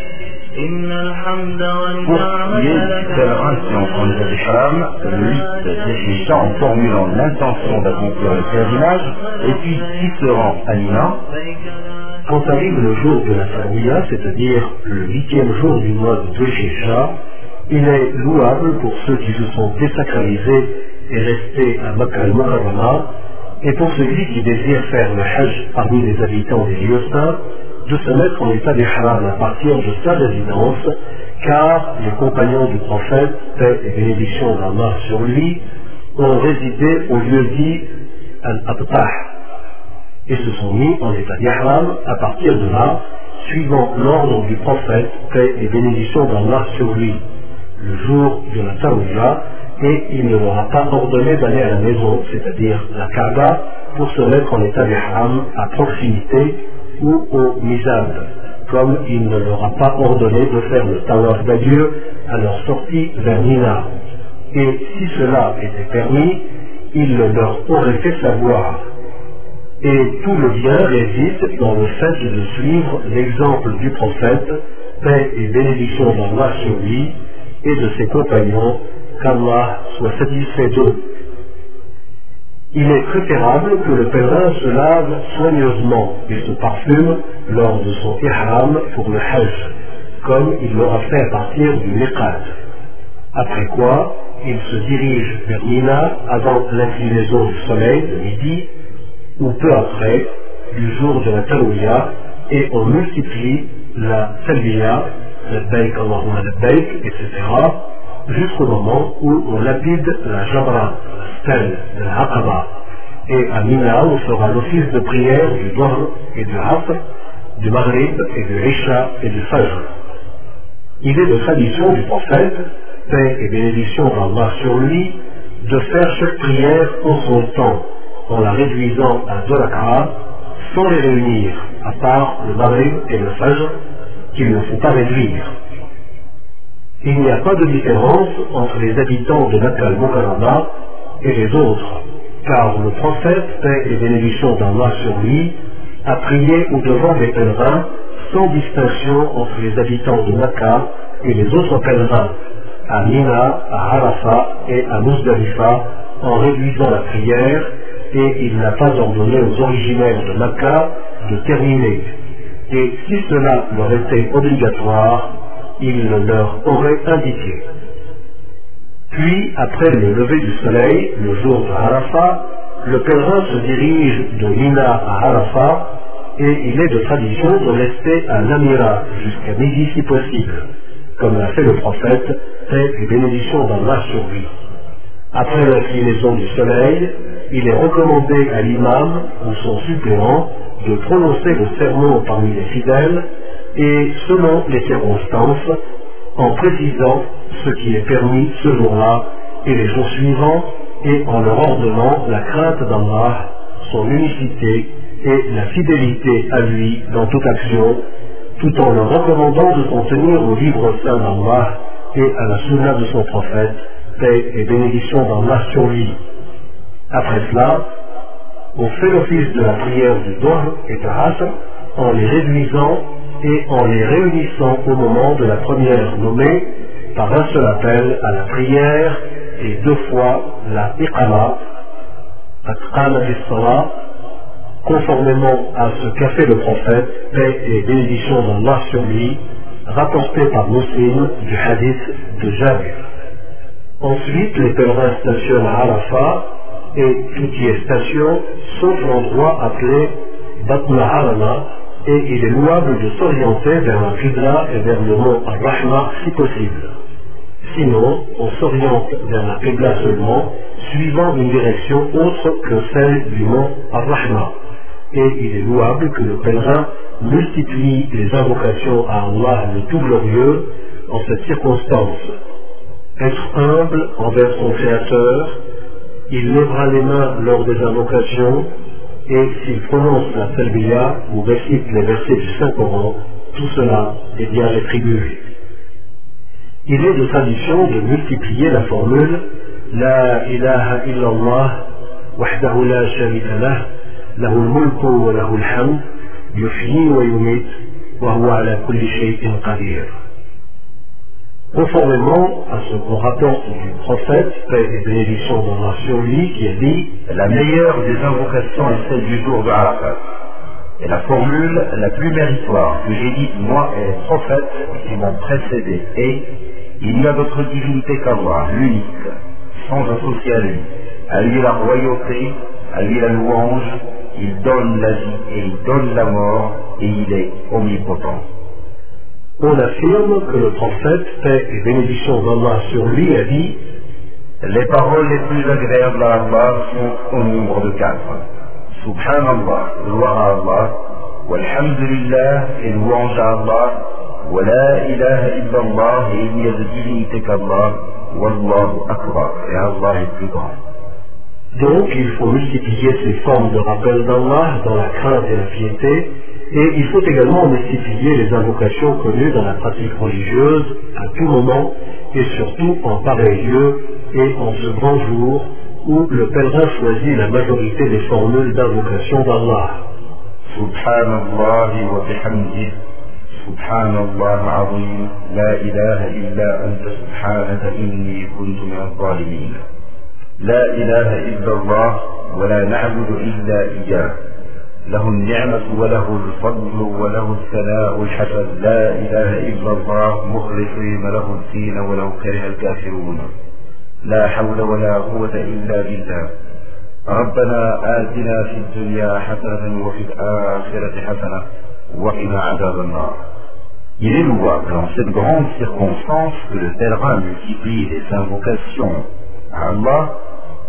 إن الحمد Pour ce qui est والنعمة du لك pèlerin qui entre en état d'ihram, lui définit ça en formulant l'intention d'accomplir le pèlerinage, et puis qui se rend à Mina, لبيك لا Quand arrive le jour de la Saouya, c'est-à-dire le huitième jour du mois de Dhul-Hijjah, il est louable pour ceux qui se sont désacralisés et restés à Makkah al-Mukarrama, et pour celui qui désire faire le Hajj parmi les habitants des lieux saints, de se mettre en état d'ihram à partir de sa résidence, car les compagnons du prophète, paix et bénédiction d'Allah sur lui, ont résidé au lieu dit Al-Abtah, et se sont mis en état d'ihram à partir de là, suivant l'ordre du prophète, paix et bénédiction d'Allah sur lui, le jour de la Taouya, et il ne leur a pas ordonné d'aller à la maison, c'est-à-dire la Kaaba, pour se mettre en état d'ihram à proximité ou au Mizab, comme il ne leur a pas ordonné de faire le tawaf d'adieu à leur sortie vers Mina. Et si cela était permis, il le leur aurait fait savoir. Et tout le bien réside dans le fait de suivre l'exemple du prophète, paix et bénédiction d'Allah sur lui et de ses compagnons, qu'Allah soit satisfait d'eux. Il est préférable que le pèlerin se lave soigneusement et se parfume lors de son ihram pour le hajj, comme il l'aura fait à partir du miqat. Après quoi, il se dirige vers Mina avant l'inclinaison du soleil de midi ou peu après, du jour de la Tarouya, et on multiplie la Talbiya, la Baik Allahumma la Baik, etc., jusqu'au moment où on lapide la Jabra, la stèle de la Aqaba. Et à Mina, on fera l'office de prière du Dohr et du Asr, du Maghrib et du Isha et du Fajr. Il est de tradition du prophète, paix et bénédiction d'Allah sur lui, de faire chaque prière en son temps, en la réduisant à deux sans les réunir, à part le Maghrib et le Fajr, qu'il ne faut pas réduire. Il n'y a pas de différence entre les habitants de Makkah al-Mukarrama et les autres, car le prophète, paix et bénédiction d'Allah sur lui, a prié au-devant des pèlerins sans distinction entre les habitants de Makkah et les autres pèlerins, à Mina, à Arafat et à Muzdalifa, en réduisant la prière, et il n'a pas ordonné aux originaires de Makkah de terminer. Et si cela leur était obligatoire, il le leur aurait indiqué. Puis, après le lever du soleil, le jour de Arafat, le pèlerin se dirige de Mina à Arafat et il est de tradition de rester à Namira jusqu'à midi si possible, comme l'a fait le prophète, paix et bénédiction d'Allah sur lui. Après l'inclinaison du soleil, il est recommandé à l'imam ou son suppléant de prononcer le sermon parmi les fidèles et selon les circonstances, en précisant ce qui est permis ce jour-là et les jours suivants et en leur ordonnant la crainte d'Allah, son unicité et la fidélité à lui dans toute action, tout en leur recommandant de s'en tenir au livre saint d'Allah et à la sunna de son prophète, paix et bénédiction d'Allah sur lui. Après cela, on fait l'office de la prière du Dohr et de en les réduisant et en les réunissant au moment de la première nommée par un seul appel à la prière et deux fois la iqama, conformément à ce qu'a fait le prophète, paix et bénédiction d'Allah sur lui, rapporté par Muslim du hadith de Jabir. Ensuite, les pèlerins stationnent à Arafat et tout y est station, sauf l'endroit appelé Batna Harama, et il est louable de s'orienter vers la Qibla et vers le mont Ar-Rahma si possible. Sinon, on s'oriente vers la Qibla seulement, suivant une direction autre que celle du mont Ar-Rahma. Et il est louable que le pèlerin multiplie les invocations à Allah le tout glorieux en cette circonstance. Être humble envers son Créateur, il lèvera les mains lors des invocations et s'il prononce la talbiya ou récite les versets du Saint-Coran, tout cela est bien rétribué. Il est de tradition de multiplier la formule La ilaha illallah wahdahu la sharika lah al-mulku wa lahu al-hamd yuhyi wa yumit wa huwa ala kulli shay'in qadir. Conformément à ce qu'on rapporte du prophète, paix et bénédiction sur lui, qui a dit La meilleure des invocations est celle du jour de Arafat. Et la formule la plus méritoire que j'ai dite moi et les prophètes qui m'ont précédé est Il n'y a d'autre divinité qu'Allah, l'unique, sans associer à lui. À lui la royauté, à lui la louange, il donne la vie et il donne la mort, et il est omnipotent. On affirme que le prophète, paix et bénédiction d'Allah sur lui, a dit Les paroles les plus agréables à Allah sont au nombre de quatre. Subhanallah, gloire à Allah, walhamdulillah et louange à Allah, wa la ilaha illallah et il n'y a de divinité qu'Allah, wallahu akbar et Allah est plus grand. Donc il faut multiplier ces formes de rappel d'Allah dans la crainte et la piété, et il faut également multiplier les invocations connues dans la pratique religieuse à tout moment et surtout en pareil lieu et en ce grand jour où le pèlerin choisit la majorité des formules d'invocation d'Allah. Subhanallah wa bihamdih, Subhanallah azim, la ilaha illa anta subhanaka inni kuntu min zalimin. La ilaha illa Allah, wa la na'budu illa iyyah. له النعمة وله الفضل وله الثناء الحسن. لا إله إلا الله مخلصين له الدين ولو كره الكافرون. لا حول ولا قوة إلا بالله. ربنا آتنا في الدنيا حسنة وفي الآخرة حسنة وقنا عذاب النار. Il est louable en cette grande circonstance que le pèlerin multiplie les invocations à Allah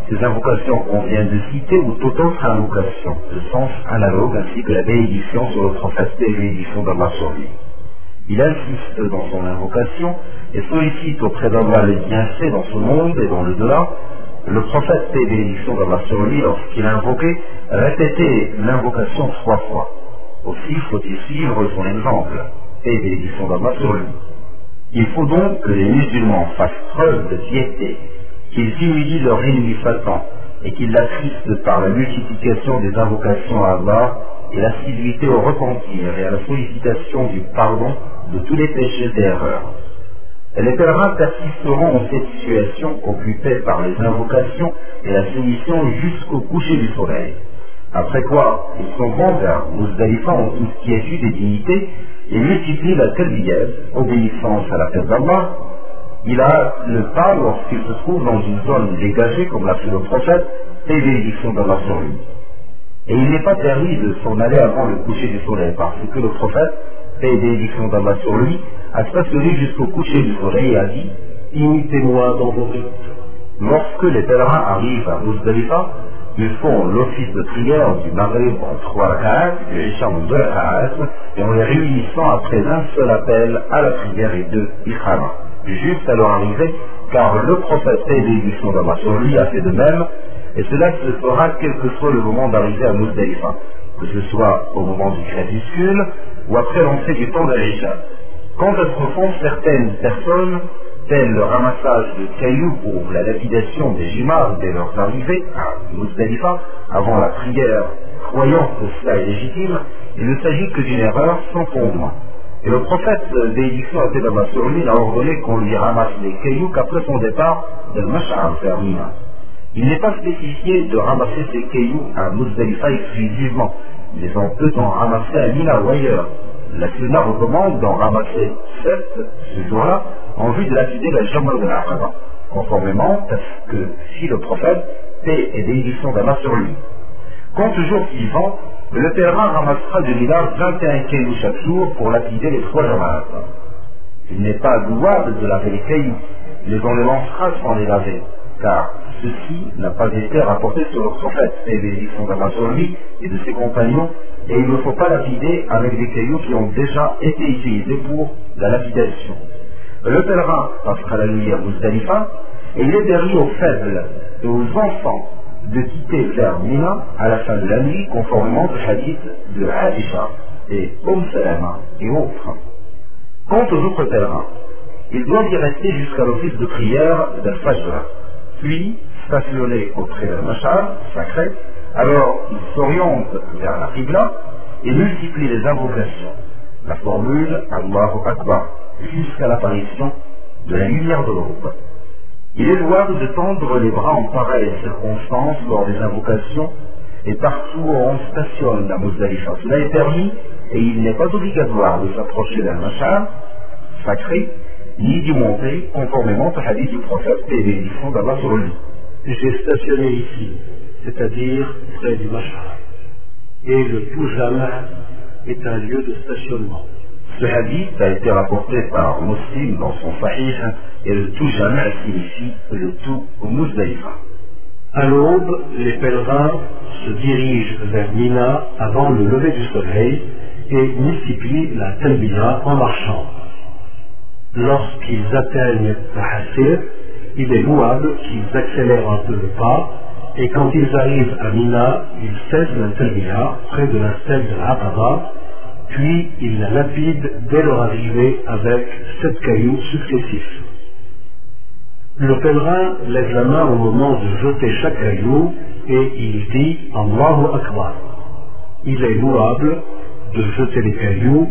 ces invocations qu'on vient de citer ou toute autre invocation de sens analogue ainsi que la bénédiction sur le prophète et la bénédiction d'Allah sur lui. Il insiste dans son invocation et sollicite auprès d'Allah les bienfaits dans ce monde et dans le delà. Le prophète et bénédiction d'Allah sur lui, lorsqu'il a invoqué, répétait l'invocation trois fois. Aussi faut-il suivre son exemple et bénédiction d'Allah sur lui. Il faut donc que les musulmans fassent preuve de piété qu'ils humilient leur ennemi Satan et qu'ils l'attristent par la multiplication des invocations à Allah et l'assiduité au repentir et à la sollicitation du pardon de tous les péchés et erreurs. Et les pèlerins persisteront en cette situation occupés par les invocations et la soumission jusqu'au coucher du soleil. Après quoi, ils sont bons vers Muzdalifa en toute quiétude et dignité et multiplient la talbiyah, obéissance à la paix d'Allah, il a le pas lorsqu'il se trouve dans une zone dégagée, comme l'a fait le prophète, et bénédiction d'Allah sur lui. Et il n'est pas permis de s'en aller avant le coucher du soleil, parce que le prophète, et bénédiction d'Allah sur lui, a stationné jusqu'au coucher du soleil et a dit Imitez-moi dans vos rites. Lorsque les pèlerins arrivent à Muzdalifa, ils font l'office de prière du Maghrib en trois rak'at, en deux et en les réunissant après un seul appel à la prière et deux ikhama juste à leur arrivée, car le prophète et l'édition d'Allah sur lui a fait de même, et cela se fera quel que soit le moment d'arriver à Muzdalifa, que ce soit au moment du crépuscule ou après l'entrée du temps d'Aïcha. Quand elles se font certaines personnes tel le ramassage de cailloux pour la lapidation des jumars dès leur arrivée à Muzdalifa, avant la prière, croyant que cela est légitime, il ne s'agit que d'une erreur sans fondement. Et le prophète bénédiction à Tedama sur lui n'a ordonné qu'on lui ramasse les cailloux qu'après son départ de Mash'ar vers Mina. Il n'est pas spécifié de ramasser ces cailloux à Muzdalifa exclusivement, mais on peut en ramasser à Mina ou ailleurs. La Sunna recommande d'en ramasser sept ce jour-là en vue de lapider la Jamal de conformément à ce que fit le prophète, paix et bénédiction d'Allah sur lui. Quant au jour suivant, le pèlerin ramassera de Mina 21 cailloux chaque jour pour lapider les trois Jamal. Il n'est pas louable de laver les cailloux, mais on les lancera sans les laver, car ceci n'a pas été rapporté sur le prophète, et bénédiction d'Allah sur lui et de ses compagnons, et il ne faut pas lapider avec des cailloux qui ont déjà été utilisés pour la lapidation. Le pèlerin passera la nuit à Muzdalifa, et il est aux faibles aux enfants de quitter vers Mina à la fin de la nuit, conformément au hadith de Aisha et Umm Salama et autres. Quant aux autres pèlerins, ils doivent y rester jusqu'à l'office de prière d'Al-Fajr, puis stationner auprès d'un machar sacré, alors ils s'orientent vers la Qibla et multiplient les invocations, la formule Allahu Akbar, jusqu'à l'apparition de la lumière de l'aube. Il est louable de tendre les bras en pareille circonstance lors des invocations et partout où on stationne la Muzdalifa. Cela est permis et il n'est pas obligatoire de s'approcher d'un machar sacré ni d'y monter conformément au hadith du prophète et bénédiction d'Allah sur lui. J'ai stationné ici, c'est-à-dire près du machar. Et le Toujama est un lieu de stationnement. Ce hadith a été rapporté par Muslim dans son Sahih et le tout jamais signifie le tout au Muzdalifa. À l'aube, les pèlerins se dirigent vers Mina avant le lever du soleil et multiplient la talbiya en marchant. Lorsqu'ils atteignent la Hassir, il est louable qu'ils accélèrent un peu le pas et quand ils arrivent à Mina, ils cessent la talbiya près de la stèle de l'Aqaba puis ils la lapident dès leur arrivée avec sept cailloux successifs. Le pèlerin lève la main au moment de jeter chaque caillou et il dit Allahu Akbar. Il est louable de jeter les cailloux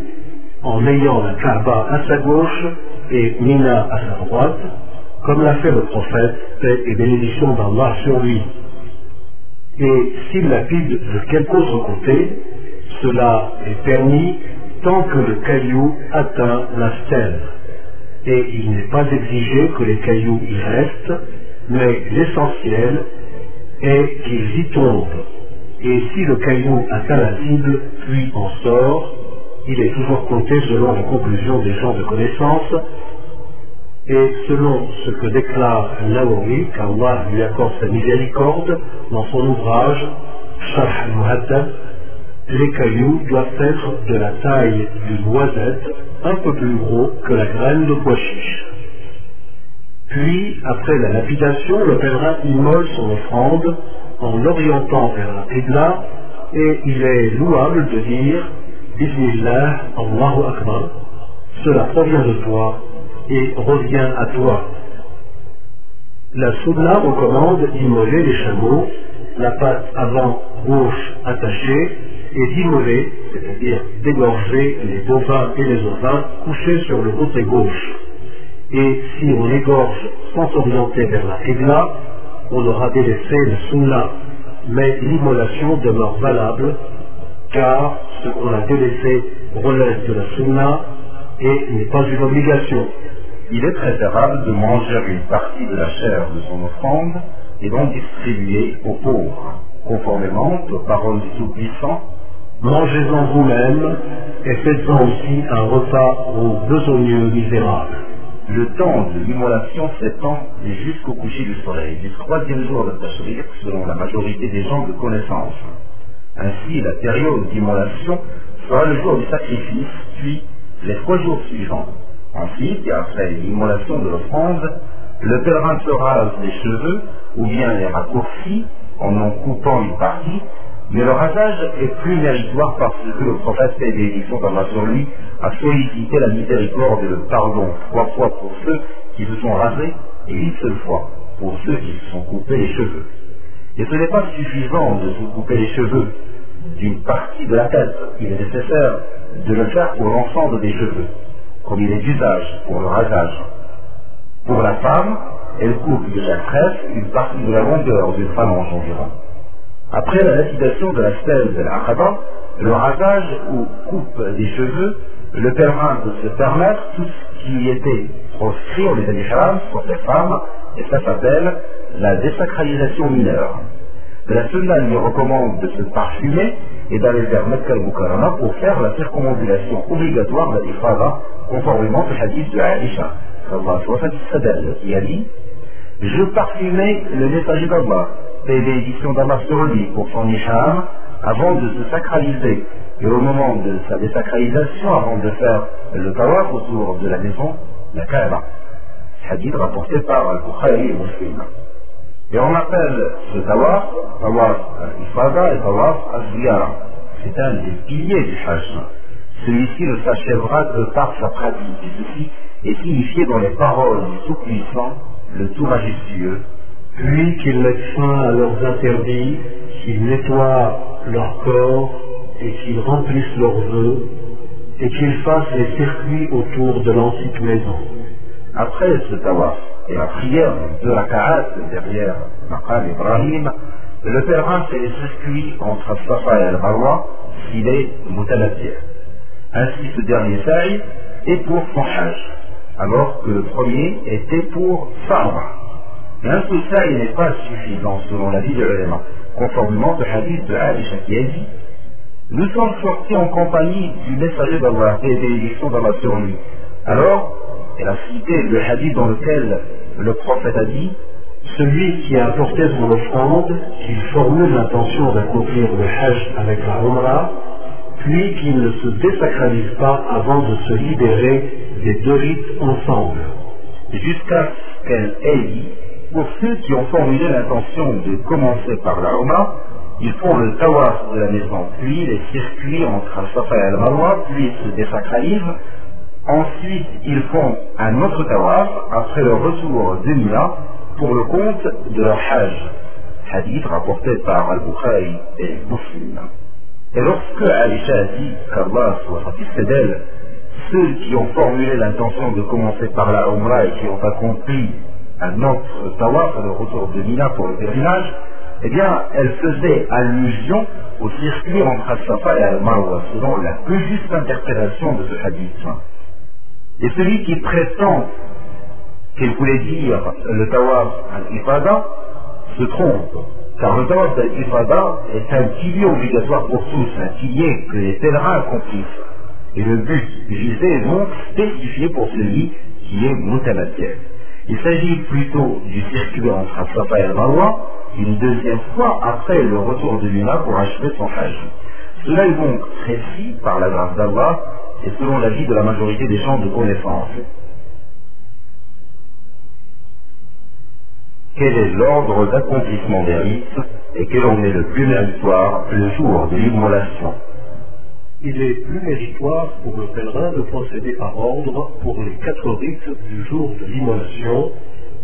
en ayant la Kaaba à sa gauche et Mina à sa droite, comme l'a fait le prophète, paix et bénédiction d'Allah sur lui. Et s'il lapide de quelque autre côté, cela est permis tant que le caillou atteint la stèle. Et il n'est pas exigé que les cailloux y restent, mais l'essentiel est qu'ils y tombent. Et si le caillou atteint la cible, puis en sort, il est toujours compté selon la conclusion des gens de connaissance et selon ce que déclare Nawawi, qu'Allah lui accorde sa miséricorde dans son ouvrage Sharh al-Muhaddab, les cailloux doivent être de la taille d'une noisette, un peu plus gros que la graine de pois chiche. Puis, après la lapidation, le pèlerin immole son offrande en l'orientant vers la Qibla et il est louable de dire Bismillah, Allahu Akbar, cela provient de toi et revient à toi. La Sunna recommande d'immoler les chameaux, la patte avant gauche attachée et d'immoler, c'est-à-dire d'égorger les bovins et les ovins couchés sur le côté gauche. Et si on égorge sans s'orienter vers la Qibla, on aura délaissé le sunna, mais l'immolation demeure valable, car ce qu'on a délaissé relève de la sunna et n'est pas une obligation. Il est préférable de manger une partie de la chair de son offrande et donc distribuer aux pauvres, conformément aux paroles du Tout-Puissant Mangez-en vous-même et faites-en aussi un repas aux besogneux misérables. Le temps de l'immolation s'étend jusqu'au coucher du soleil, du troisième jour de Tashriq, selon la majorité des gens de connaissance. Ainsi, la période d'immolation sera le jour du sacrifice, puis les trois jours suivants. Ensuite, après l'immolation de l'offrande, le pèlerin se rase les cheveux ou bien les raccourcit en en coupant une partie mais le rasage est plus méritoire parce que le prophète bénédiction d'Allah sur lui a sollicité la miséricorde et le pardon trois fois pour ceux qui se sont rasés et une seule fois pour ceux qui se sont coupés les cheveux. Et ce n'est pas suffisant de se couper les cheveux d'une partie de la tête. Il est nécessaire de le faire pour l'ensemble des cheveux, comme il est d'usage pour le rasage. Pour la femme, elle coupe de chaque tresse une partie de la longueur d'une phalange environ. Après la lapidation de la stèle de l'Aqaba, le rasage ou coupe des cheveux, le pèlerin peut se permettre tout ce qui était proscrit au les haram pour ces femmes, et ça s'appelle la désacralisation mineure. La sunna lui recommande de se parfumer et d'aller vers Mecca al-Mukarrama pour faire la circumambulation obligatoire de l'Ifrada, conformément au hadith de Aisha, qui a dit Je parfumais le messager d'Allah, et l'édition d'Allah sur lui pour son Isham, avant de se sacraliser. Et au moment de sa désacralisation, avant de faire le tawaf autour de la maison, la Kaaba. Hadith rapporté par Al-Bukhari et Muslim. Et on appelle ce tawaf, tawaf al-ifada et tawaf al-ziyara. C'est un des piliers du hajj. Celui-ci ne s'achèvera que par sa pratique. Et ceci est signifié dans les paroles du Tout-Puissant, le Tout Majestueux. Puis qu'ils mettent fin à leurs interdits, qu'ils nettoient leur corps et qu'ils remplissent leurs vœux, et qu'ils fassent les circuits autour de l'antique maison. Après ce tawaf et la prière de la raka'at derrière Maqam Ibrahim, le pèlerin fait les circuits entre Safa et Al-Marwa s'il est. Ainsi ce dernier saï est pour son hajj, alors que le premier était pour Sarwa. Mais un seul saï n'est pas suffisant selon la vie de l'ulama, conformément au hadith de Aisha qui a dit Nous sommes sortis en compagnie du messager d'Allah et des élections d'Allah sur lui. Alors, elle a cité le hadith dans lequel le prophète a dit Celui qui a apporté son offrande, qu'il formule l'intention d'accomplir le hajj avec la Umrah, puis qu'il ne se désacralise pas avant de se libérer des deux rites ensemble. Jusqu'à ce qu'elle ait dit pour ceux qui ont formulé l'intention de commencer par la Umrah, ils font le tawaf de la maison, puis les circuits entre Al-Safa et Al-Marwa, puis ils se désacralisent. Ensuite, ils font un autre tawaf après le retour de pour le compte de leur hajj. Hadith rapporté par Al-Bukhari et Muslim. Et lorsque Aisha dit qu'Allah soit satisfait d'elle, ceux qui ont formulé l'intention de commencer par la Umrah et qui ont accompli un autre tawaf, le retour de Mina pour le pèlerinage, eh bien, elle faisait allusion au circuit entre Al-Safa et Al-Marwa, selon la plus juste interprétation de ce hadith. Et celui qui prétend qu'il voulait dire le tawaf al-ifada se trompe, car le tawaf al-ifada est un pilier obligatoire pour tous, un pilier que les pèlerins accomplissent. Et le but visé est donc spécifié pour celui qui est mutamatiel. Il s'agit plutôt du circuit entre Al-Safa et Al-Marwa, une deuxième fois après le retour de Mina pour achever son hajj. Cela est donc précis par la grâce d'Allah et selon l'avis de la majorité des gens de connaissance. Quel est l'ordre d'accomplissement des rites et quel en est le plus méritoire le jour de l'immolation? Il est plus méritoire pour le pèlerin de procéder par ordre pour les quatre rites du jour de l'immolation.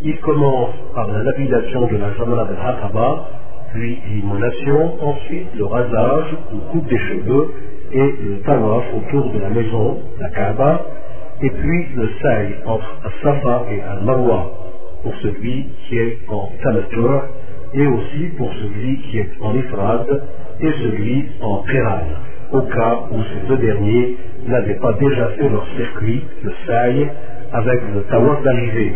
Il commence par la lapidation de la Jamala de Hakaba, puis l'immolation, ensuite le rasage ou coupe des cheveux et le tawaf autour de la maison, la Kaaba, et puis le saï entre Al-Safa et Al-Marwa pour celui qui est en Tamatur et aussi pour celui qui est en Ifrad et celui en Qiran, au cas où ces deux derniers n'avaient pas déjà fait leur circuit, le saï, avec le tawaf d'arrivée.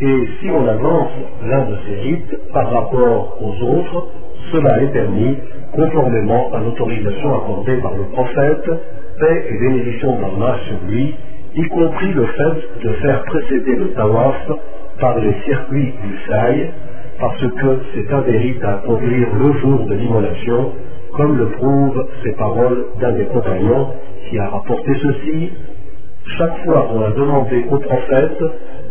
Et si on avance l'un de ces rites par rapport aux autres, cela est permis conformément à l'autorisation accordée par le prophète, paix et bénédiction d'Allah sur lui, y compris le fait de faire précéder le tawaf par les circuits du saï, parce que c'est un des rites à accomplir le jour de l'immolation, comme le prouvent ces paroles d'un des compagnons qui a rapporté ceci. Chaque fois qu'on a demandé au prophète,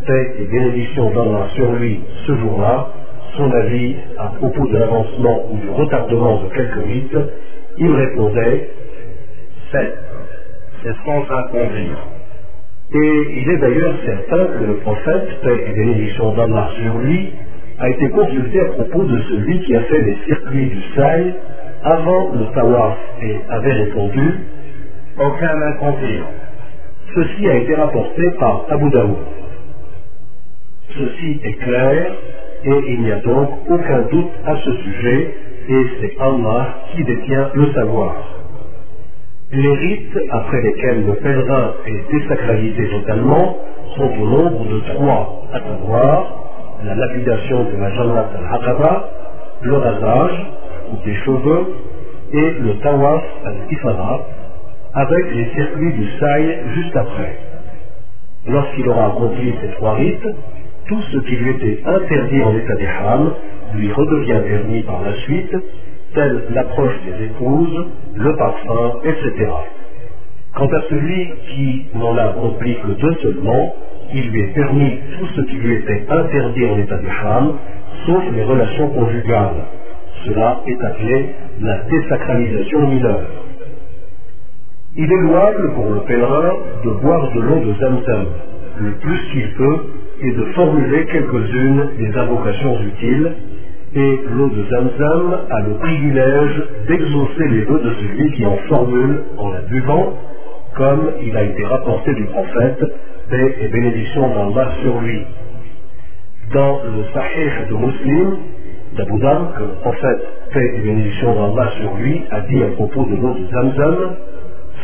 paix et bénédiction d'Allah sur lui ce jour-là, son avis à propos de l'avancement ou du retardement de quelques rites, il répondait C'est, c'est sans inconvénient. Et il est d'ailleurs certain que le prophète, paix et bénédiction d'Allah sur lui, a été consulté à propos de celui qui a fait les circuits du Saï avant le Tawaf et avait répondu Aucun inconvénient. Ceci a été rapporté par Abu Daoud. Ceci est clair et il n'y a donc aucun doute à ce sujet et c'est Allah qui détient le savoir. Les rites après lesquels le pèlerin est désacralisé totalement sont au nombre de trois, à savoir la lapidation de la Jannat al-Haqaba, le rasage des cheveux et le tawaf al-Ifada avec les circuits du Saï juste après. Lorsqu'il aura accompli ces trois rites, tout ce qui lui était interdit en état d'ihram lui redevient permis par la suite, telle l'approche des épouses, le parfum, etc. Quant à celui qui n'en a accompli que deux seulement, il lui est permis tout ce qui lui était interdit en état d'ihram, sauf les relations conjugales. Cela est appelé la désacralisation mineure. Il est louable pour le pèlerin de boire de l'eau de Zamzam, le plus qu'il peut, et de formuler quelques-unes des invocations utiles, et l'eau de Zamzam a le privilège d'exaucer les vœux de celui qui en formule en la buvant, comme il a été rapporté du prophète, paix et bénédiction d'Allah sur lui. Dans le Sahih de Muslim, d'Abu que le prophète, paix et bénédiction d'Allah sur lui, a dit à propos de l'eau de Zamzam,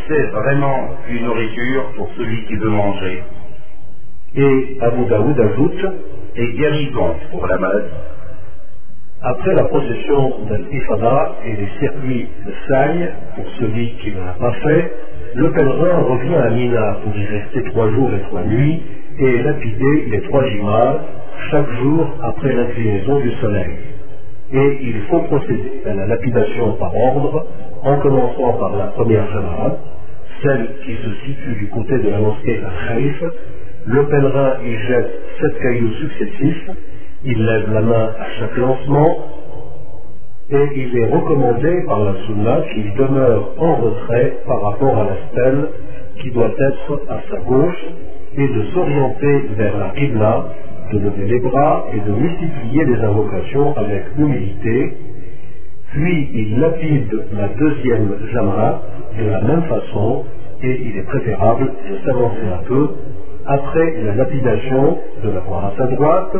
C'est vraiment une nourriture pour celui qui veut manger et Abu Daoud ajoute, et guérissante pour la maladie. après la procession d'Al-Ifada et les circuits de Saï, pour celui qui ne l'a pas fait, le pèlerin revient à Mina pour y rester trois jours et trois nuits et lapider les trois jimars chaque jour après l'inclinaison du soleil. Et il faut procéder à la lapidation par ordre, en commençant par la première jamara, celle qui se situe du côté de la mosquée Al-Khaïf. Le pèlerin y jette sept cailloux successifs, il lève la main à chaque lancement, et il est recommandé par la sunna qu'il demeure en retrait par rapport à la stèle qui doit être à sa gauche et de s'orienter vers la qibla, de lever les bras et de multiplier les invocations avec humilité. Puis il lapide la deuxième jamra de la même façon et il est préférable de s'avancer un peu après la lapidation de la voir à sa droite,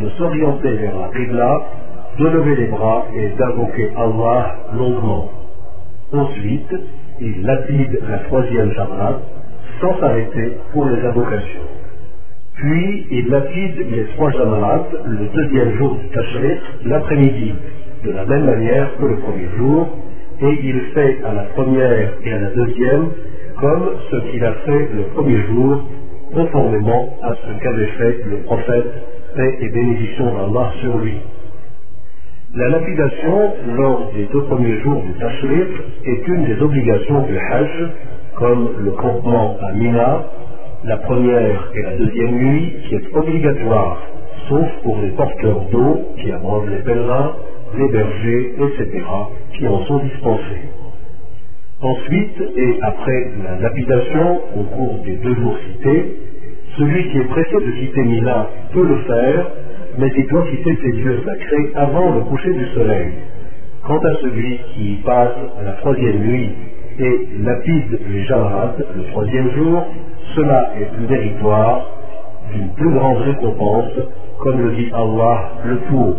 de s'orienter vers la qibla de lever les bras et d'invoquer Allah longuement. Ensuite, il lapide la troisième jamra sans s'arrêter pour les invocations. Puis, il lapide les trois jamrat le deuxième jour du Tashriq, l'après-midi, de la même manière que le premier jour, et il fait à la première et à la deuxième comme ce qu'il a fait le premier jour, conformément à ce qu'avait fait le prophète, paix et bénédiction d'Allah sur lui. La lapidation lors des deux premiers jours du Tashriq est une des obligations du Hajj, comme le campement à Mina, la première et la deuxième nuit, qui est obligatoire, sauf pour les porteurs d'eau qui abreuvent les pèlerins, les bergers, etc., qui en sont dispensés. Ensuite, et après la lapidation, au cours des deux jours cités, celui qui est pressé de quitter Mina peut le faire, mais il doit quitter ses lieux sacrés avant le coucher du soleil. Quant à celui qui passe la troisième nuit et lapide les Jamarat le troisième jour, cela est une méritoire d'une plus grande récompense, comme le dit Allah le tout.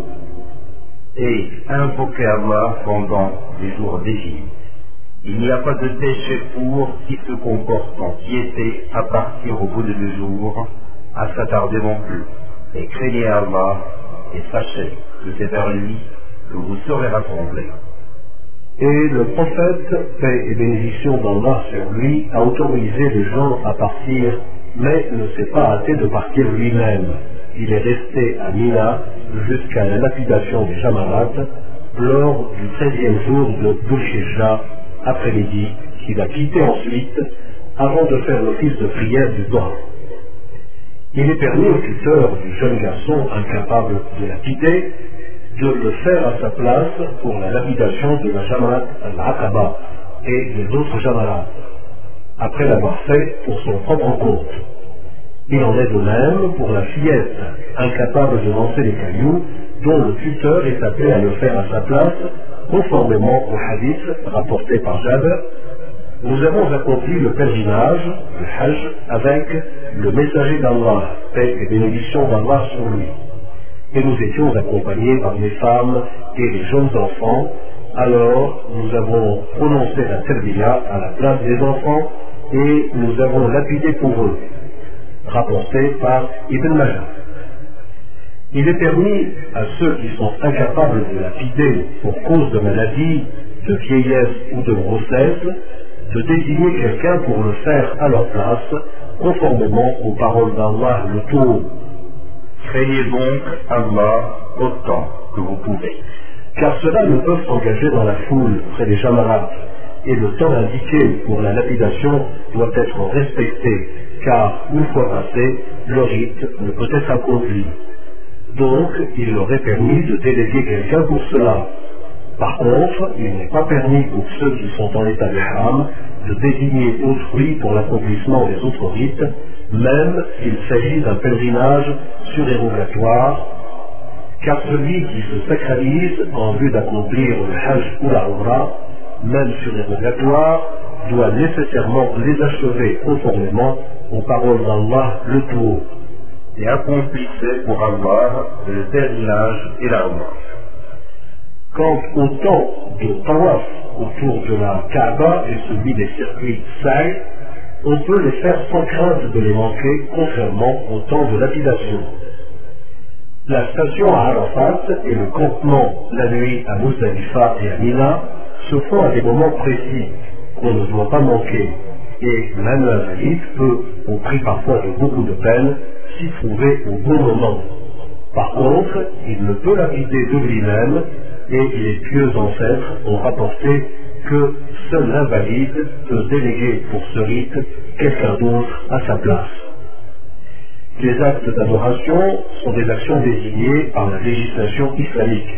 Et invoquer Allah pendant les jours d'Égypte. Il n'y a pas de péché pour qui se comporte en piété à partir au bout de deux jours, à s'attarder non plus. Et craignez Allah et sachez que c'est vers lui que vous serez rassemblés. Et le prophète, paix et bénédiction d'Allah sur lui, a autorisé les gens à partir, mais ne s'est pas hâté de partir lui-même. Il est resté à Mina jusqu'à la lapidation des Jamarat lors du treizième jour de Bouchija après-midi, qu'il a quitté ensuite avant de faire l'office de prière du Zohar. Il est permis au tuteur du jeune garçon incapable de la quitter de le faire à sa place pour la lapidation de la Jamarat al-Aqaba et des autres Jamarat, après l'avoir fait pour son propre compte. Il en est de même pour la fillette, incapable de lancer les cailloux, dont le tuteur est appelé à le faire à sa place, conformément au hadith rapporté par Jabir. Nous avons accompli le pèlerinage, le Hajj, avec le messager d'Allah, paix et bénédiction d'Allah sur lui. Et nous étions accompagnés par les femmes et les jeunes enfants. Alors, nous avons prononcé la terbiya à la place des enfants et nous avons lapidé pour eux, rapporté par Ibn Majah. Il est permis à ceux qui sont incapables de lapider pour cause de maladie, de vieillesse ou de grossesse, de désigner quelqu'un pour le faire à leur place, conformément aux paroles d'Allah le tout Craignez donc Allah autant que vous pouvez. Car cela ne peut s'engager dans la foule près des camarades, et le temps indiqué pour la lapidation doit être respecté, car une fois passé, le rite ne peut être accompli. Donc, il leur est permis de déléguer quelqu'un pour cela. Par contre, il n'est pas permis pour ceux qui sont en état de haram de désigner autrui pour l'accomplissement des autres rites, même s'il s'agit d'un pèlerinage surérogatoire, car celui qui se sacralise en vue d'accomplir le hajj ou la umrah, même surérogatoire, doit nécessairement les achever conformément aux paroles d'Allah le tout Et accomplissez pour Allah le pèlerinage et la umrah. Quant au temps de tawaf autour de la Kaaba et celui des circuits sails, on peut les faire sans crainte de les manquer, contrairement au temps de lapidation. La station à Arafat et le campement la nuit à Muzdalifa et à Mina se font à des moments précis qu'on ne doit pas manquer, et même l'invalide peut, au prix parfois de beaucoup de peine, s'y trouver au bon moment. Par contre, il ne peut lapider de lui-même et les pieux ancêtres ont rapporté que seul l'invalide peut déléguer pour ce rite quelqu'un d'autre à sa place. Les actes d'adoration sont des actions désignées par la législation islamique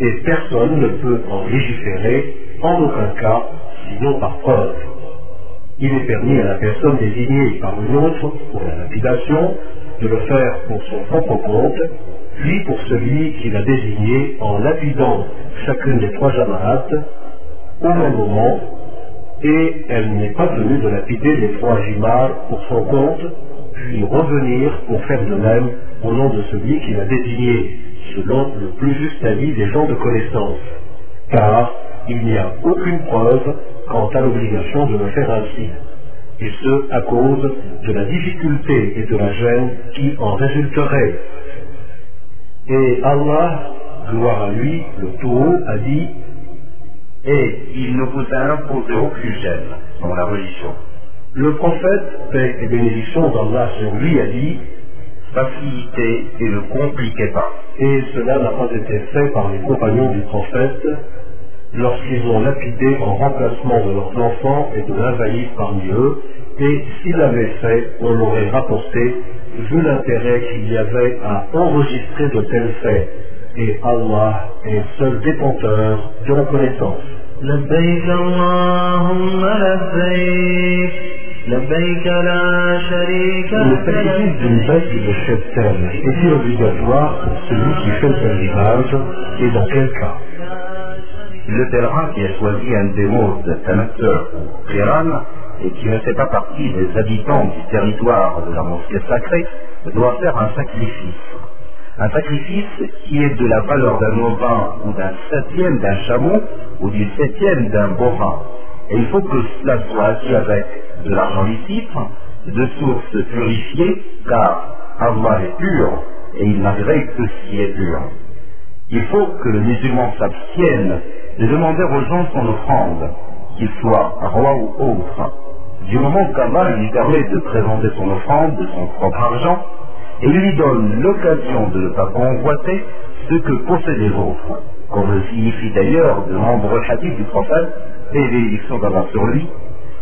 et personne ne peut en légiférer en aucun cas sinon par preuve. Il est permis à la personne désignée par une autre pour la lapidation de le faire pour son propre compte, puis pour celui qui l'a désigné en lapidant chacune des trois jama'at au même moment, et elle n'est pas tenue de lapider les trois jimars pour son compte, puis revenir pour faire de même au nom de celui qui l'a désigné, selon le plus juste avis des gens de connaissance. Car il n'y a aucune preuve quant à l'obligation de le faire ainsi et ce à cause de la difficulté et de la gêne qui en résulterait. Et Allah, gloire à lui, le tout a dit Et il ne vous a imposé aucune gêne dans la religion. Le prophète, paix et bénédiction d'Allah sur lui, a dit Facilitez et ne compliquez pas. Et cela n'a pas été fait par les compagnons du prophète lorsqu'ils ont lapidé en remplacement de leurs enfants et de l'invalide parmi eux, et s'ils l'avaient fait, on l'aurait rapporté, vu l'intérêt qu'il y avait à enregistrer de tels faits Et Allah est seul détenteur de la connaissance. لبيك اللهم لبيك لبيك لا شريك Le لك sacrifice d'une bête de cheptel est-il obligatoire pour celui qui fait le pèlerinage et dans quel cas Le pèlerin qui a choisi un des mots de Tamateur ou Qiran et qui ne fait pas partie des habitants du territoire de la mosquée sacrée doit faire un sacrifice. Un sacrifice qui est de la valeur d'un ovin ou d'un septième d'un chameau ou du septième d'un bovin. Et il faut que cela soit acquis avec de l'argent licite, de sources purifiées, car Allah est pur et il n'agrée que ce qui est pur. Il faut que le musulman s'abstienne de demander aux gens son offrande, qu'il soit roi ou autre, du moment qu'Allah lui permet de présenter son offrande de son propre argent et lui donne l'occasion de ne pas convoiter ce que possèdent les autres, comme le signifie d'ailleurs de nombreux hadiths du prophète et bénédictions d'Allah sur lui,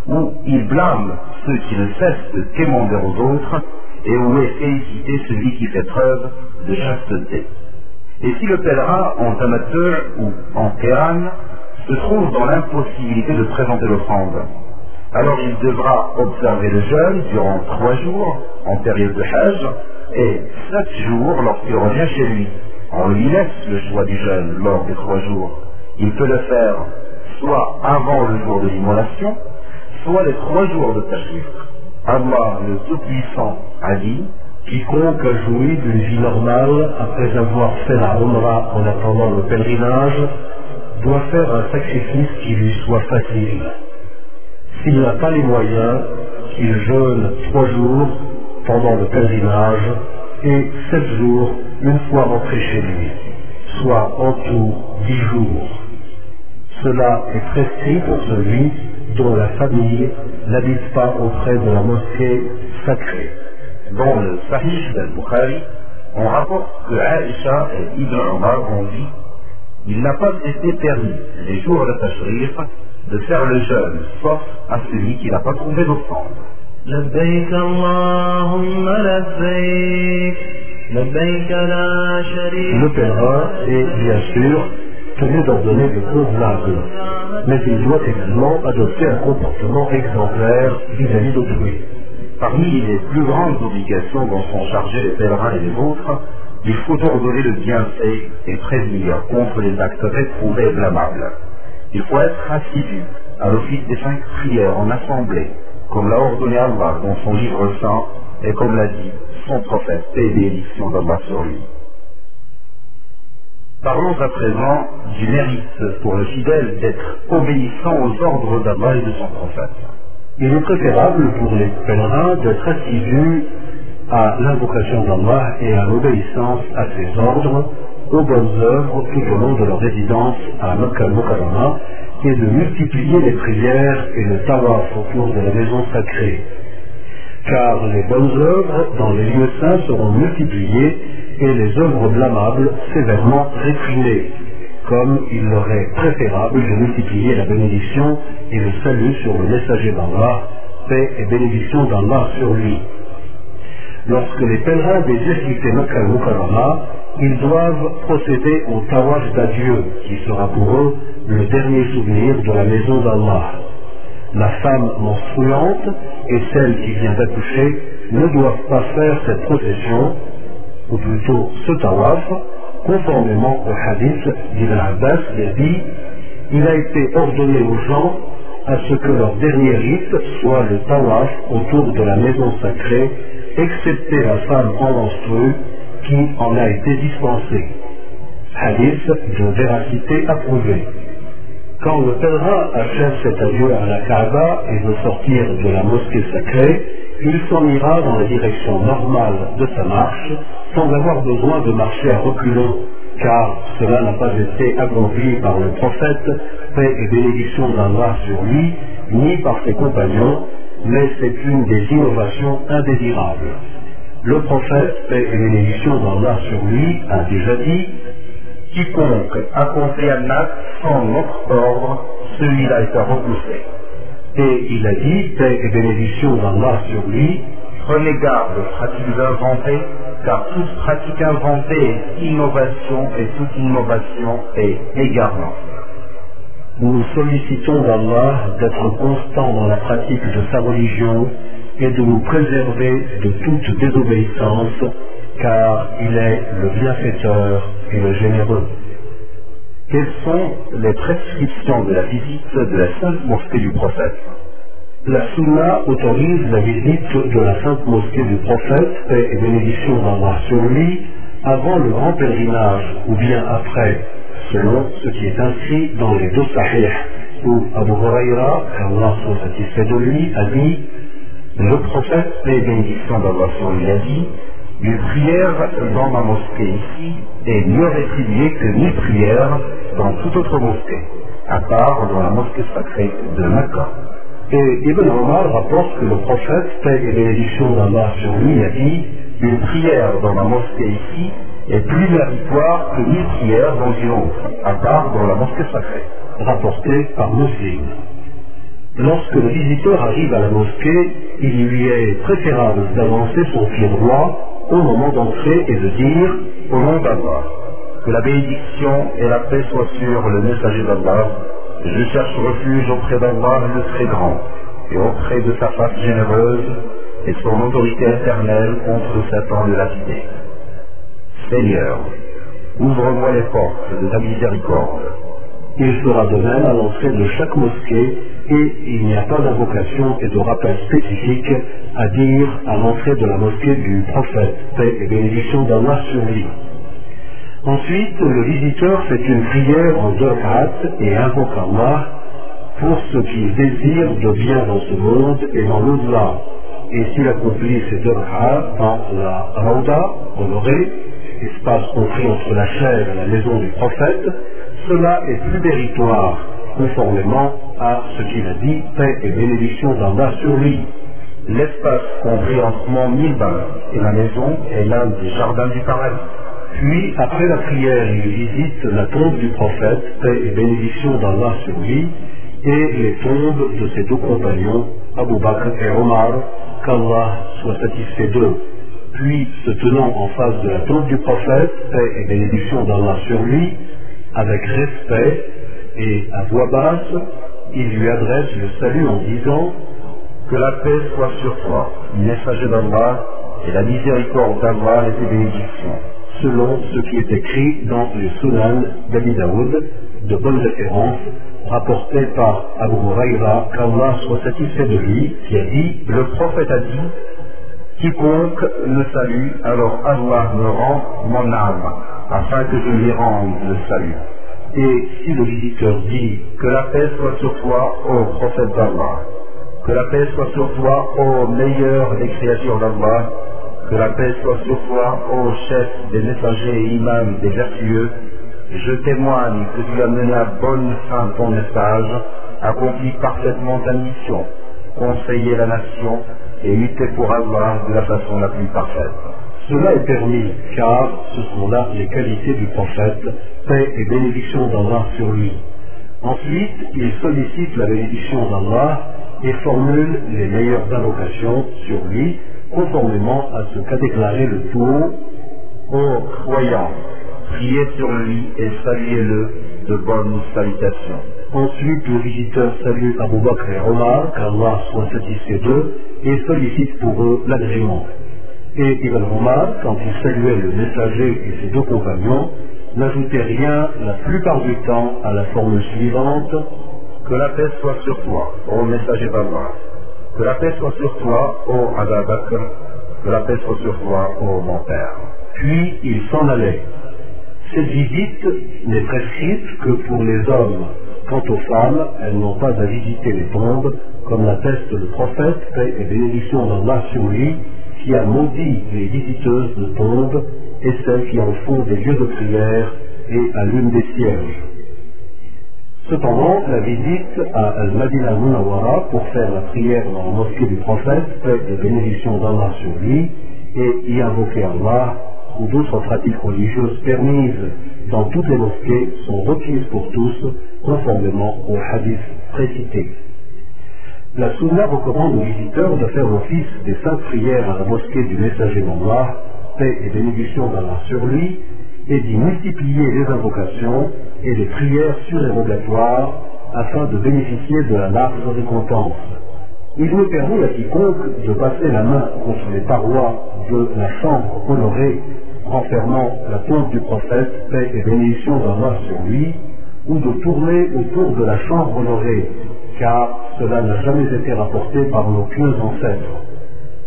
où il blâme ceux qui ne cessent de quémander aux autres et où est félicité celui qui fait preuve de chasteté. Et si le pèlerin en amateur ou en kéran se trouve dans l'impossibilité de présenter l'offrande, alors il devra observer le jeûne durant trois jours en période de Hajj et sept jours lorsqu'il revient chez lui. On lui laisse le choix du jeûne lors des trois jours. Il peut le faire soit avant le jour de l'immolation, soit les trois jours de Tashriq. Allah le Tout-Puissant a dit Quiconque a joui d'une vie normale après avoir fait la Umrah en attendant le pèlerinage doit faire un sacrifice qui lui soit facile. S'il n'a pas les moyens, qu'il jeûne trois jours pendant le pèlerinage et sept jours une fois rentré chez lui, soit en tout dix jours. Cela est prescrit pour celui dont la famille n'habite pas auprès de la mosquée sacrée. Dans le Sahih d'Al-Bukhari, on rapporte que Aïcha et Ibn Omar ont dit il n'a pas été permis les jours de Tashriq de faire le jeûne, sauf à celui qui n'a pas trouvé d'offrande. لبيك اللهم لبيك لبيك لا شريك Le pèlerin est bien sûr tenu d'ordonner de convenable, mais il doit également adopter un comportement exemplaire vis-à-vis d'autrui. Parmi les plus grandes obligations dont sont chargés les pèlerins et les autres, il faut ordonner le bienfait et prévenir contre les actes réprouvés et blâmables. Il faut être assidu à l'office des cinq prières en assemblée, comme l'a ordonné Allah dans son livre saint et comme l'a dit son prophète, et bénédiction d'Allah sur lui. Parlons à présent du mérite pour le fidèle d'être obéissant aux ordres d'Allah et de son prophète. Il est préférable pour les pèlerins d'être assidus à l'invocation d'Allah et à l'obéissance à ses ordres, aux bonnes œuvres tout au long de leur résidence à al-Mukarrama et de multiplier les prières et le tawaf autour de la maison sacrée. Car les bonnes œuvres dans les lieux saints seront multipliées et les œuvres blâmables sévèrement réprimées, comme il leur est préférable de multiplier la bénédiction et le salut sur le messager d'Allah, paix et bénédiction d'Allah sur lui. Lorsque les pèlerins désirent quitter Makkah al-Mukarrama, ils doivent procéder au tawaf d'adieu, qui sera pour eux le dernier souvenir de la maison d'Allah. La femme menstruante et celle qui vient d'accoucher ne doivent pas faire cette procession, ou plutôt ce tawaf, conformément au hadith d'Ibn Abbas qui dit Il a été ordonné aux gens à ce que leur dernier rite soit le tawaf autour de la maison sacrée, excepté la femme en menstrue qui en a été dispensée. Hadith de véracité approuvée. Quand le pèlerin achève cet adieu à la Kaaba et veut sortir de la mosquée sacrée, il s'en ira dans la direction normale de sa marche sans avoir besoin de marcher à reculons, car cela n'a pas été accompli par le prophète, paix et bénédiction d'Allah sur lui, ni par ses compagnons, mais c'est une des innovations indésirables. Le prophète, paix et bénédiction d'Allah sur lui, a déjà dit Quiconque accomplit un acte sans notre ordre, celui-là est à repousser. Et il a dit, paix et bénédiction d'Allah sur lui, Prenez garde aux pratiques inventées, car toute pratique inventée est innovation et toute innovation est égarement. Nous sollicitons d'Allah d'être constants dans la pratique de sa religion et de nous préserver de toute désobéissance, car il est le bienfaiteur et le généreux. Quelles sont les prescriptions de la visite de la sainte mosquée du prophète? La Sunna autorise la visite de la sainte mosquée du prophète, et bénédiction d'Allah sur lui, avant le grand pèlerinage ou bien après, selon ce qui est inscrit dans les deux sahih, où Abu Huraira, qu'Allah soit satisfait de lui, a dit Le prophète, paix bénédiction d'Allah sur lui, a dit Une prière dans ma mosquée ici est mieux rétribuée que mille prières dans toute autre mosquée, à part dans la mosquée sacrée de Mecca. Et Ibn Omar rapporte que le prophète, paix et bénédiction d'Allah sur lui, a dit Une prière dans ma mosquée ici est plus méritoire que mille prières dans à part dans la mosquée sacrée. rapporté par Muslim. Lorsque le visiteur arrive à la mosquée, il lui est préférable d'avancer son pied droit au moment d'entrer et de dire Au nom d'Allah, que la bénédiction et la paix soient sur le messager d'Allah, je cherche refuge auprès d'Allah le très grand, et auprès de sa face généreuse et son autorité éternelle contre Satan de lapidé. Seigneur, ouvre-moi les portes de ta miséricorde. Il sera de même à l'entrée de chaque mosquée et il n'y a pas d'invocation et de rappel spécifique à dire à l'entrée de la mosquée du prophète, paix et bénédiction d'Allah sur lui. Ensuite, le visiteur fait une prière en deux et invoque Allah pour ce qu'il désire de bien dans ce monde et dans l'au-delà. Et s'il accomplit ces deux dans la Rauda, honorée, espace compris entre la chair et la maison du prophète, cela est plus méritoire, conformément à ce qu'il a dit, paix et bénédiction d'Allah sur lui. L'espace compris entre Mont Milban et la maison est l'un des jardins du paradis. Puis, après la prière, il visite la tombe du prophète, paix et bénédiction d'Allah sur lui, et les tombes de ses deux compagnons, Abu Bakr et Omar, qu'Allah soit satisfait d'eux. Puis, se tenant en face de la tombe du prophète, paix et bénédiction d'Allah sur lui, avec respect et à voix basse, il lui adresse le salut en disant Que la paix soit sur toi, messager d'Allah, et la miséricorde d'Allah et ses bénédictions. selon ce qui est écrit dans les Sunan d'Abi Daoud, de bonnes références, rapportées par Abu Huraira, qu'Allah soit satisfait de lui, qui a dit Le prophète a dit Quiconque le salue, alors Allah me rend mon âme, afin que je lui rende le salut. Et si le visiteur dit Que la paix soit sur toi, ô prophète d'Allah. Que la paix soit sur toi, ô meilleur des créatures d'Allah. Que la paix soit sur toi, ô chef des messagers et imams des vertueux. Je témoigne que tu as mené à bonne fin ton message, accompli parfaitement ta mission, conseillé la nation et lutté pour Allah de la façon la plus parfaite. Cela est permis, car ce sont là les qualités du prophète, paix et bénédiction d'Allah sur lui. Ensuite, il sollicite la bénédiction d'Allah et formule les meilleures invocations sur lui, conformément à ce qu'a déclaré le tout Ô croyants, priez sur lui et saluez-le de bonnes salutations. Ensuite, le visiteur salue Abu Bakr et Omar, qu'Allah soit satisfait d'eux, et sollicite pour eux l'agrément. Et Ibn Omar, quand il saluait le messager et ses deux compagnons, n'ajoutait rien la plupart du temps à la formule suivante Que la paix soit sur toi, ô messager d'Allah. Que la paix soit sur toi, ô Bakr. Que la paix soit sur toi, ô mon père. Puis il s'en allait. Cette visite n'est prescrite que pour les hommes. Quant aux femmes, elles n'ont pas à visiter les tombes, comme l'atteste le prophète, paix et bénédiction d'Allah sur lui, qui a maudit les visiteuses de tombes et celles qui en font des lieux de prière et allument des cierges. Cependant, la visite à Al-Madinah Munawara pour faire la prière dans la mosquée du prophète, paix et bénédiction d'Allah sur lui, et y invoquer Allah, ou d'autres pratiques religieuses permises dans toutes les mosquées sont requises pour tous, conformément au hadith précité. La Sunna recommande aux visiteurs de faire office des cinq prières à la mosquée du messager d'Allah, paix et bénédiction d'Allah sur lui, et d'y multiplier les invocations et les prières surérogatoires afin de bénéficier de la large récompense. Il n'est permis à quiconque de passer la main contre les parois de la chambre honorée renfermant la tombe du prophète, paix et bénédiction d'Allah sur lui, ou de tourner autour de la chambre honorée, car cela n'a jamais été rapporté par nos pieux ancêtres.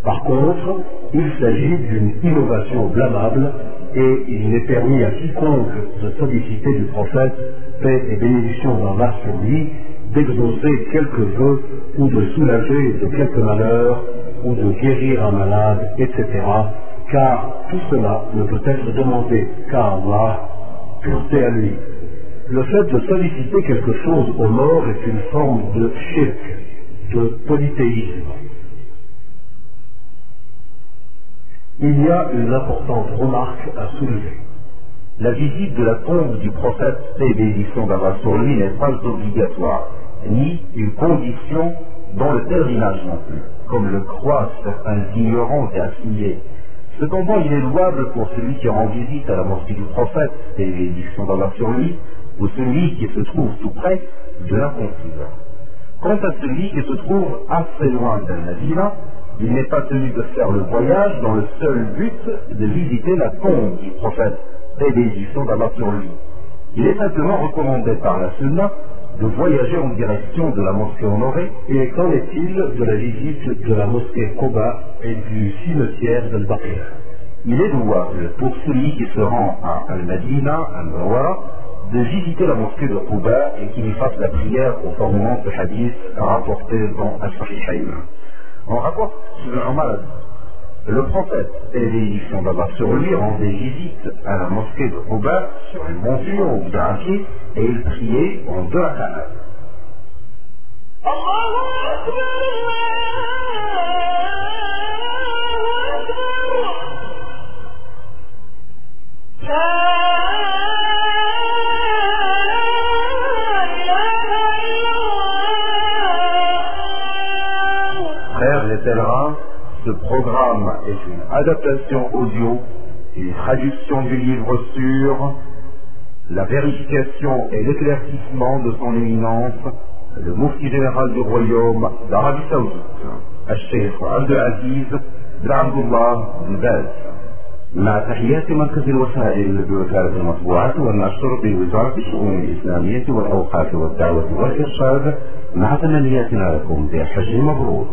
Par contre, il s'agit d'une innovation blâmable et il n'est permis à quiconque de solliciter du prophète, paix et bénédiction d'Allah sur lui, d'exaucer quelques vœux ou de soulager de quelques malheurs ou de guérir un malade, etc. Car tout cela ne peut être demandé qu'à Allah, pureté à lui. Le fait de solliciter quelque chose aux morts est une forme de shirk, de polythéisme. Il y a une importante remarque à soulever. La visite de la tombe du prophète, et bénédiction d'Allah sur lui, n'est pas obligatoire, ni une condition dans le pèlerinage non plus, comme le croient certains ignorants et assignés. Cependant, il est louable pour celui qui rend visite à la mosquée du prophète, et bénédiction d'Allah sur lui, ou celui qui se trouve tout près, de l'accomplir. Quant à celui qui se trouve assez loin d'Al-Madina, il n'est pas tenu de faire le voyage dans le seul but de visiter la tombe du prophète et bénédiction d'Allah sur lui. Il est simplement recommandé par la Sunna de voyager en direction de la mosquée honorée. Et qu'en est-il de la visite de la mosquée Koba et du cimetière d'Al-Baqir Il est louable pour celui qui se rend à Al-Madina, Mawara, de visiter la mosquée de Quba et qu'il y fasse la prière au format de hadith rapporté dans Al-Sahihayn. On rapporte Omar le prophète et l'édition d'Allah sur lui rendait visite à la mosquée de Quba sur une monture ou bien un pied et il priait en deux rak'at. Frères ce programme est une adaptation audio, une traduction du livre sur la vérification et l'éclaircissement de son éminence, le mufti général du royaume d'Arabie Saoudite, الشيخ عبد العزيز بن عبد الله بن باز مع تحيات مركز الوسائل بوكالة المطبوعات والنشر بوزارة الشؤون الإسلامية والأوقاف والدعوة والإرشاد مع تمنياتنا لكم بحج مبرور